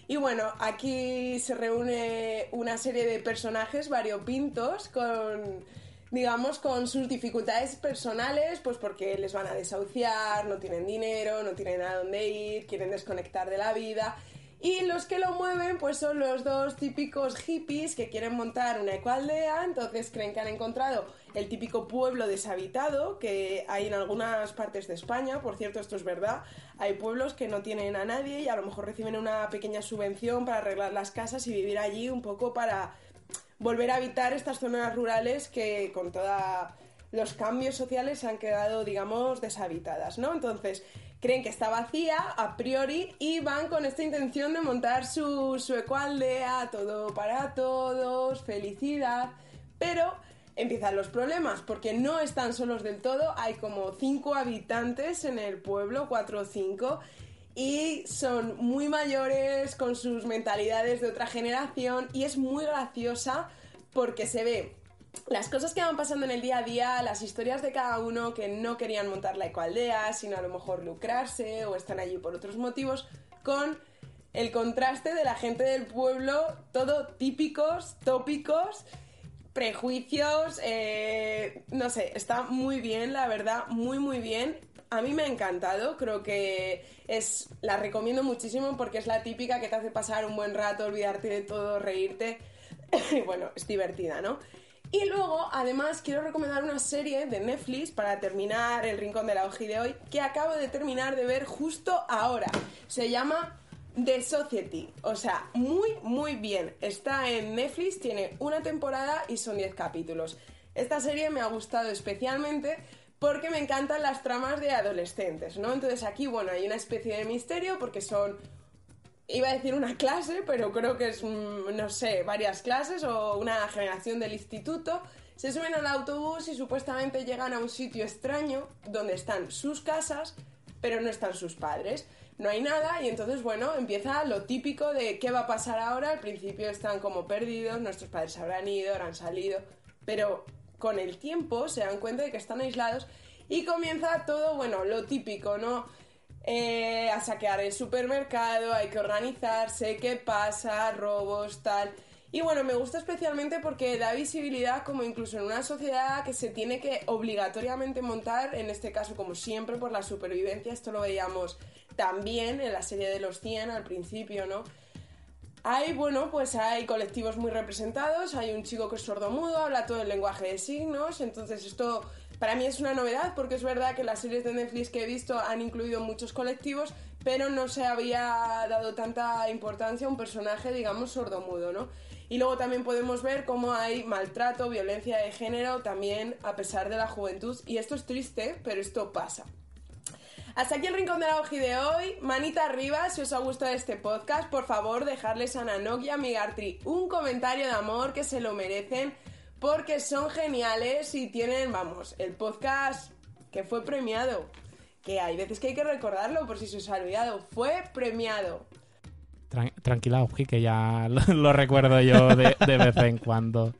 Speaker 4: Y bueno, aquí se reúne una serie de personajes variopintos con, digamos, con sus dificultades personales, pues porque les van a desahuciar, no tienen dinero, no tienen a dónde ir, quieren desconectar de la vida. Y los que lo mueven, pues son los dos típicos hippies que quieren montar una ecoaldea, entonces creen que han encontrado el típico pueblo deshabitado que hay en algunas partes de España, por cierto, esto es verdad, hay pueblos que no tienen a nadie y a lo mejor reciben una pequeña subvención para arreglar las casas y vivir allí un poco para volver a habitar estas zonas rurales que con todos los cambios sociales han quedado, digamos, deshabitadas, ¿no? Entonces, creen que está vacía a priori y van con esta intención de montar su, su ecoaldea, todo para todos, felicidad, pero empiezan los problemas porque no están solos del todo, hay como cinco habitantes en el pueblo, cuatro o cinco, y son muy mayores con sus mentalidades de otra generación y es muy graciosa porque se ve las cosas que van pasando en el día a día, las historias de cada uno que no querían montar la ecoaldea, sino a lo mejor lucrarse o están allí por otros motivos, con el contraste de la gente del pueblo, todo típicos, tópicos, prejuicios, eh, no sé, está muy bien, la verdad, muy muy bien. A mí me ha encantado, creo que es la recomiendo muchísimo porque es la típica que te hace pasar un buen rato, olvidarte de todo, reírte. [laughs] bueno, es divertida, ¿no? Y luego, además, quiero recomendar una serie de Netflix para terminar el rincón de la hoja de hoy que acabo de terminar de ver justo ahora. Se llama The Society. O sea, muy, muy bien. Está en Netflix, tiene una temporada y son 10 capítulos. Esta serie me ha gustado especialmente porque me encantan las tramas de adolescentes, ¿no? Entonces aquí, bueno, hay una especie de misterio porque son iba a decir una clase, pero creo que es, mm, no sé, varias clases o una generación del instituto, se suben al autobús y supuestamente llegan a un sitio extraño donde están sus casas, pero no están sus padres. No hay nada y entonces, bueno, empieza lo típico de qué va a pasar ahora. Al principio están como perdidos, nuestros padres habrán ido, habrán salido, pero con el tiempo se dan cuenta de que están aislados y comienza todo, bueno, lo típico, ¿no? Eh, a saquear el supermercado, hay que organizarse, qué pasa, robos, tal. Y bueno, me gusta especialmente porque da visibilidad como incluso en una sociedad que se tiene que obligatoriamente montar, en este caso como siempre por la supervivencia, esto lo veíamos también en la serie de los 100 al principio, ¿no? Hay, bueno, pues hay colectivos muy representados, hay un chico que es sordomudo, habla todo el lenguaje de signos, entonces esto para mí es una novedad porque es verdad que las series de Netflix que he visto han incluido muchos colectivos, pero no se había dado tanta importancia a un personaje, digamos, sordomudo, ¿no? Y luego también podemos ver cómo hay maltrato, violencia de género también a pesar de la juventud. Y esto es triste, pero esto pasa. Hasta aquí el rincón de la hoja de hoy. Manita arriba si os ha gustado este podcast. Por favor, dejarles a Nanok y a Migartri un comentario de amor que se lo merecen porque son geniales y tienen, vamos, el podcast que fue premiado. Que hay veces que hay que recordarlo por si se os ha olvidado. Fue premiado.
Speaker 2: tranquila, Oji, que ya [laughs] lo, recuerdo yo de, vez en cuando.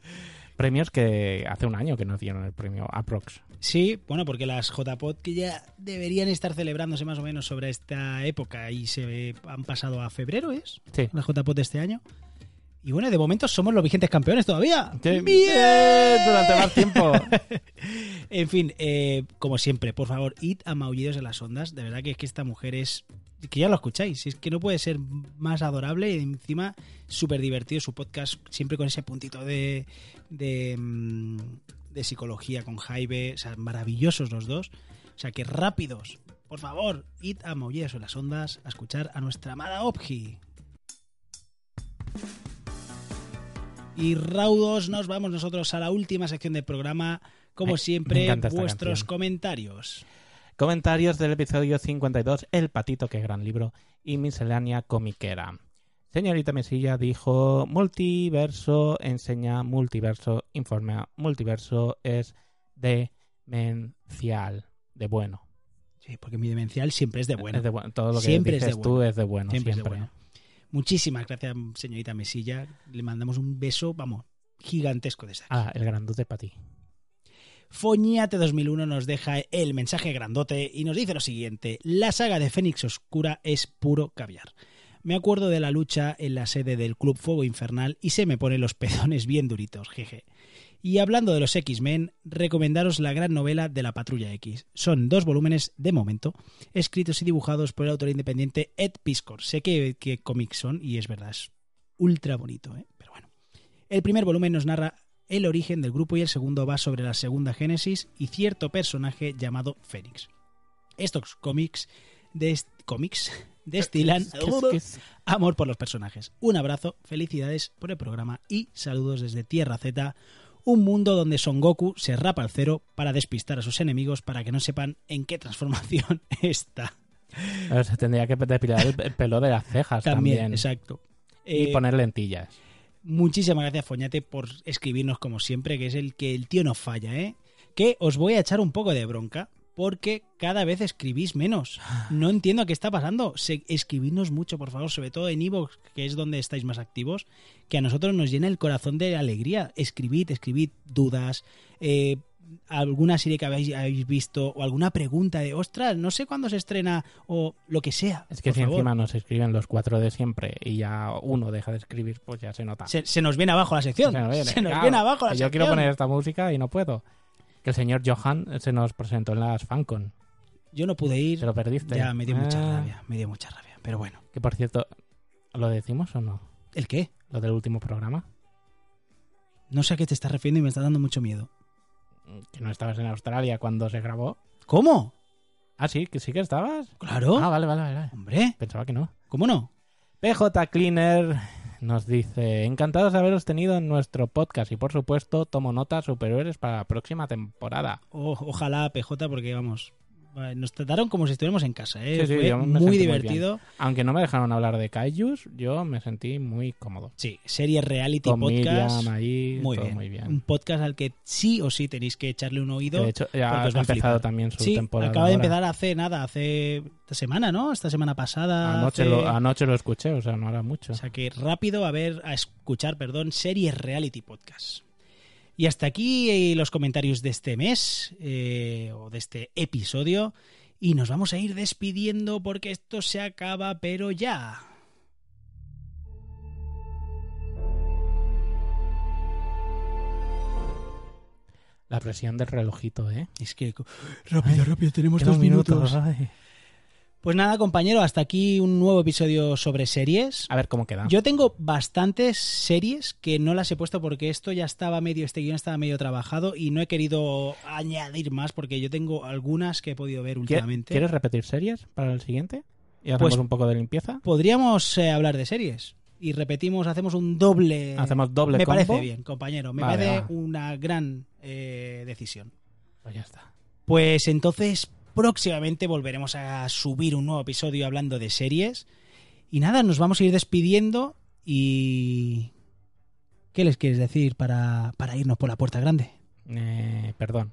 Speaker 2: Premios que hace un año que nos dieron el premio Aprox.
Speaker 1: Sí, bueno, porque las JPod que ya deberían estar celebrándose más o menos sobre esta época y se han pasado a febrero, ¿es?
Speaker 2: Sí.
Speaker 1: Las JPod de este año. Y bueno, de momento somos los vigentes campeones todavía.
Speaker 2: Sí.
Speaker 1: ¡Bien!
Speaker 2: ¡Bien! Durante más tiempo. [laughs]
Speaker 1: En fin, eh, como siempre, por favor, id a Maullidos en las Ondas. De verdad que es que esta mujer es. Que ya lo escucháis, es que no puede ser más adorable y encima súper divertido su podcast, siempre con ese puntito de, de, mm, de psicología con Jaime. O sea, maravillosos los dos. O sea, que rápidos, por favor, id a Maullidos en las Ondas a escuchar a nuestra amada Opji. Y raudos, nos vamos nosotros a la última sección del programa. Como
Speaker 2: Me-
Speaker 1: siempre, vuestros
Speaker 2: canción.
Speaker 1: comentarios.
Speaker 2: Comentarios del episodio 52, El patito, qué gran libro, y miscelánea comiquera. Señorita Mesilla dijo, multiverso enseña multiverso, informa multiverso es demencial, de bueno.
Speaker 1: Sí, porque mi demencial siempre es de bueno.
Speaker 2: Es de bueno. Todo lo que
Speaker 1: Siempre es de
Speaker 2: dices tú es de bueno,
Speaker 1: siempre,
Speaker 2: siempre.
Speaker 1: es de bueno. Muchísimas gracias, señorita Mesilla. Le mandamos un beso, vamos, gigantesco desde aquí.
Speaker 2: Ah, el grandote para ti.
Speaker 1: Foñate 2001 nos deja el mensaje grandote y nos dice lo siguiente: La saga de Fénix Oscura es puro caviar. Me acuerdo de la lucha en la sede del Club Fuego Infernal y se me ponen los pezones bien duritos, jeje. Y hablando de los X-Men, recomendaros la gran novela de la Patrulla X. Son dos volúmenes, de momento, escritos y dibujados por el autor independiente Ed Piscor. Sé que, que cómics son, y es verdad, es ultra bonito, ¿eh? pero bueno. El primer volumen nos narra el origen del grupo y el segundo va sobre la segunda génesis y cierto personaje llamado Fénix. Estos cómics, des- cómics destilan amor por los personajes. Un abrazo, felicidades por el programa y saludos desde Tierra Z, un mundo donde Son Goku se rapa al cero para despistar a sus enemigos para que no sepan en qué transformación [laughs] está.
Speaker 2: Se tendría que depilar el, el pelo de las cejas
Speaker 1: También,
Speaker 2: también.
Speaker 1: exacto.
Speaker 2: Y
Speaker 1: Eh,
Speaker 2: poner lentillas.
Speaker 1: Muchísimas gracias, Foñate, por escribirnos como siempre, que es el que el tío no falla, ¿eh? Que os voy a echar un poco de bronca, porque cada vez escribís menos. No entiendo qué está pasando. Se, escribidnos mucho, por favor, sobre todo en Evox, que es donde estáis más activos, que a nosotros nos llena el corazón de alegría. Escribid, escribid dudas, eh, alguna serie que habéis, habéis visto, o alguna pregunta de, ostras, no sé cuándo se estrena, o lo que sea.
Speaker 2: Es que si
Speaker 1: favor.
Speaker 2: encima nos escriben los cuatro de siempre y ya uno deja de escribir, pues ya se nota.
Speaker 1: Se, se nos viene abajo la sección.
Speaker 2: Se nos viene,
Speaker 1: Se nos
Speaker 2: claro.
Speaker 1: viene abajo la sección.
Speaker 2: Yo quiero poner esta música y no puedo. Que el señor Johan se nos presentó en las FanCon.
Speaker 1: Yo no pude ir.
Speaker 2: Te lo perdiste.
Speaker 1: Ya, me dio mucha
Speaker 2: Ah,
Speaker 1: rabia, me dio mucha rabia. Pero bueno,
Speaker 2: Que por cierto, ¿lo decimos o no?
Speaker 1: ¿el qué?
Speaker 2: Lo del último programa.
Speaker 1: No sé a qué te estás refiriendo y me está dando mucho miedo.
Speaker 2: Que no estabas en Australia cuando se grabó.
Speaker 1: ¿Cómo?
Speaker 2: Ah, sí, que sí que estabas.
Speaker 1: Claro.
Speaker 2: Ah, vale, vale, vale.
Speaker 1: Hombre,
Speaker 2: Pensaba que no.
Speaker 1: ¿cómo no?
Speaker 2: PJ Cleaner nos dice, encantados de haberos tenido en nuestro podcast y por supuesto tomo notas superiores para la próxima temporada.
Speaker 1: O- ojalá PJ, porque vamos, nos trataron como si estuviéramos en casa, ¿eh?
Speaker 2: Sí, sí,
Speaker 1: Fue
Speaker 2: yo me
Speaker 1: muy divertido.
Speaker 2: Aunque no me dejaron hablar de Kaijus, yo me sentí muy cómodo.
Speaker 1: sí, serie reality
Speaker 2: Con
Speaker 1: podcast.
Speaker 2: Miriam ahí,
Speaker 1: muy,
Speaker 2: todo
Speaker 1: bien.
Speaker 2: muy bien.
Speaker 1: Un podcast al que sí o sí tenéis que echarle un oído.
Speaker 2: de hecho, ya ha empezado
Speaker 1: flipar.
Speaker 2: también su
Speaker 1: sí,
Speaker 2: temporada.
Speaker 1: acaba de empezar hace nada, hace esta semana, ¿no? Esta semana pasada.
Speaker 2: Anoche,
Speaker 1: hace-
Speaker 2: lo, anoche lo escuché, o sea, no era mucho.
Speaker 1: O sea que rápido a ver, a escuchar, perdón, series reality podcast. Y hasta aquí eh, los comentarios de este mes, eh, o de este episodio. Y nos vamos a ir despidiendo porque esto se acaba, pero ya.
Speaker 2: La presión del relojito, ¿eh?
Speaker 1: Es que rápido, rápido, tenemos dos minutos.
Speaker 2: ay.
Speaker 1: Pues nada, compañero, hasta aquí un nuevo episodio sobre series.
Speaker 2: A ver cómo queda.
Speaker 1: Yo tengo bastantes series que no las he puesto porque esto ya estaba medio, este guion estaba medio trabajado y no he querido añadir más porque yo tengo algunas que he podido ver
Speaker 2: ¿Qui-
Speaker 1: últimamente.
Speaker 2: ¿Quieres repetir series para el siguiente? Y hacemos
Speaker 1: Pues-
Speaker 2: un poco de limpieza.
Speaker 1: Podríamos eh, hablar de series y repetimos, hacemos un doble.
Speaker 2: Hacemos doble
Speaker 1: Me
Speaker 2: combo.
Speaker 1: parece bien, compañero. Me
Speaker 2: Vale,
Speaker 1: parece
Speaker 2: va.
Speaker 1: una gran eh, decisión.
Speaker 2: Pues ya está.
Speaker 1: Pues entonces, próximamente volveremos a subir un nuevo episodio hablando de series. Y nada, nos vamos a ir despidiendo y... ¿Qué les quieres decir para, para irnos por la puerta grande?
Speaker 2: Eh, perdón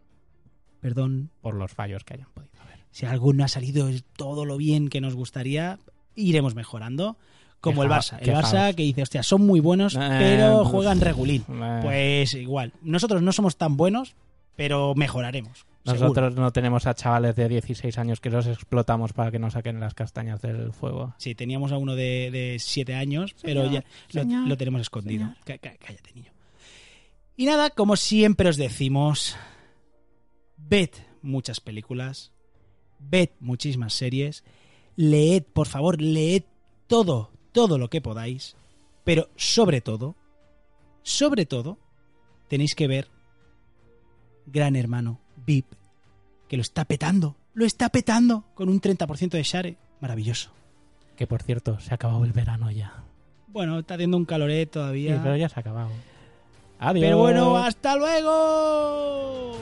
Speaker 1: Perdón,
Speaker 2: por los fallos que hayan podido haber.
Speaker 1: si algo no ha salido todo lo bien que nos gustaría, iremos mejorando. Como el Barça. El Barça que dice, hostia, son muy buenos,
Speaker 2: Eh,
Speaker 1: pero juegan regulín.
Speaker 2: eh.
Speaker 1: Pues igual. Nosotros no somos tan buenos, pero mejoraremos. seguro.
Speaker 2: Nosotros no tenemos a chavales de 16 años que los explotamos para que nos saquen las castañas del fuego.
Speaker 1: Sí, teníamos a uno de, de siete años, pero ya lo,
Speaker 2: señor,
Speaker 1: lo tenemos escondido. Cá- cá- Cállate, niño. Y nada, como siempre os decimos, ved muchas películas, ved muchísimas series, leed, por favor, leed todo, todo lo que podáis, pero sobre todo, sobre todo, tenéis que ver Gran Hermano VIP, que lo está petando, lo está petando con un 30% de share, maravilloso.
Speaker 2: Que por cierto, se ha acabado el verano ya.
Speaker 1: Bueno, está haciendo un caloret
Speaker 2: Sí,
Speaker 1: todavía.
Speaker 2: pero ya se ha acabado. Adiós.
Speaker 1: Pero bueno, hasta luego.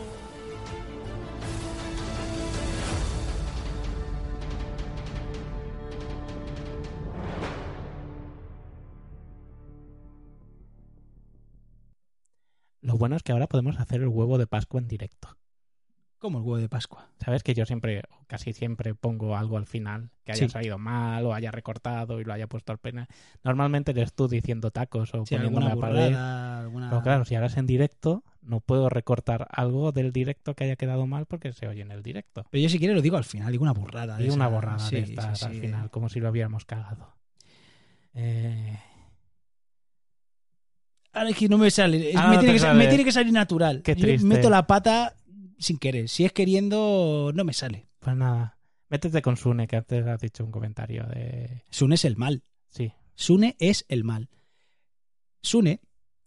Speaker 2: Lo bueno es que ahora podemos hacer el huevo de Pascua en directo.
Speaker 1: Como el huevo de Pascua.
Speaker 2: Sabes que yo siempre, o casi siempre, pongo algo al final que haya
Speaker 1: Sí.
Speaker 2: salido mal o haya recortado y lo haya puesto al pena. Normalmente eres tú diciendo tacos o
Speaker 1: Sí,
Speaker 2: poniéndome
Speaker 1: alguna
Speaker 2: a pared.
Speaker 1: burrada, alguna...
Speaker 2: Pero claro, si ahora es en directo, no puedo recortar algo del directo que haya quedado mal porque se oye en el directo.
Speaker 1: Pero yo si quieres lo digo al final, digo una burrada.
Speaker 2: una
Speaker 1: esa.
Speaker 2: borrada
Speaker 1: Sí,
Speaker 2: de estas al final, como si lo hubiéramos cagado. Eh,
Speaker 1: Ahora es que no me sale. es-
Speaker 2: Ahora
Speaker 1: me,
Speaker 2: no
Speaker 1: tiene
Speaker 2: te
Speaker 1: que, sa-
Speaker 2: sale.
Speaker 1: me tiene que salir natural.
Speaker 2: Qué
Speaker 1: Yo
Speaker 2: triste.
Speaker 1: meto la pata sin querer. Si es queriendo, no me sale.
Speaker 2: pues nada, métete con Sune, que antes has dicho un comentario de...
Speaker 1: Sune es el mal.
Speaker 2: Sí.
Speaker 1: Sune es el mal. Sune,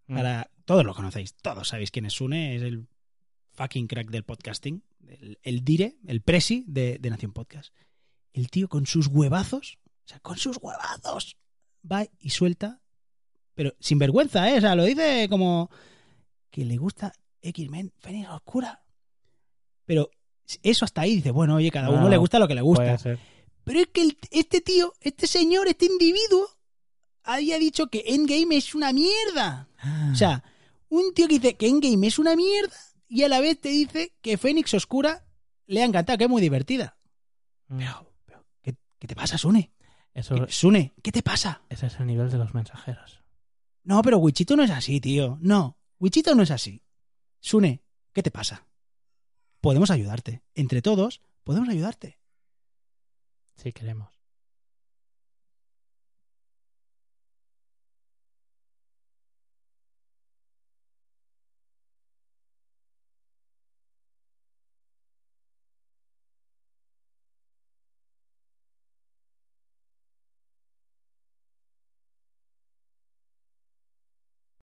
Speaker 2: Mm.
Speaker 1: para todos lo conocéis, todos sabéis quién es Sune, es el fucking crack del podcasting, el, el dire, el presi de, de Nación Podcast. El tío con sus huevazos, o sea, con sus huevazos, va y suelta, pero sin vergüenza, ¿eh? O sea, lo dice como que le gusta X-Men, Fénix Oscura. Pero eso hasta ahí dice, bueno, oye, cada uno
Speaker 2: No,
Speaker 1: le gusta lo que le gusta. Pero es que el- este tío, este señor, este individuo, había dicho que Endgame es una mierda. O sea, un tío que dice que Endgame es una mierda y a la vez te dice que Fénix Oscura le ha encantado, que es muy divertida.
Speaker 2: Mm.
Speaker 1: Pero, pero ¿qué, qué te pasa, Sune?
Speaker 2: Eso,
Speaker 1: ¿Qué- Sune, ¿qué te pasa?
Speaker 2: ese es el nivel de los mensajeros.
Speaker 1: No, pero Wichito no es así, tío. No, Wichito no es así. Sune, ¿qué te pasa? Podemos ayudarte. Entre todos, podemos ayudarte.
Speaker 2: Sí queremos.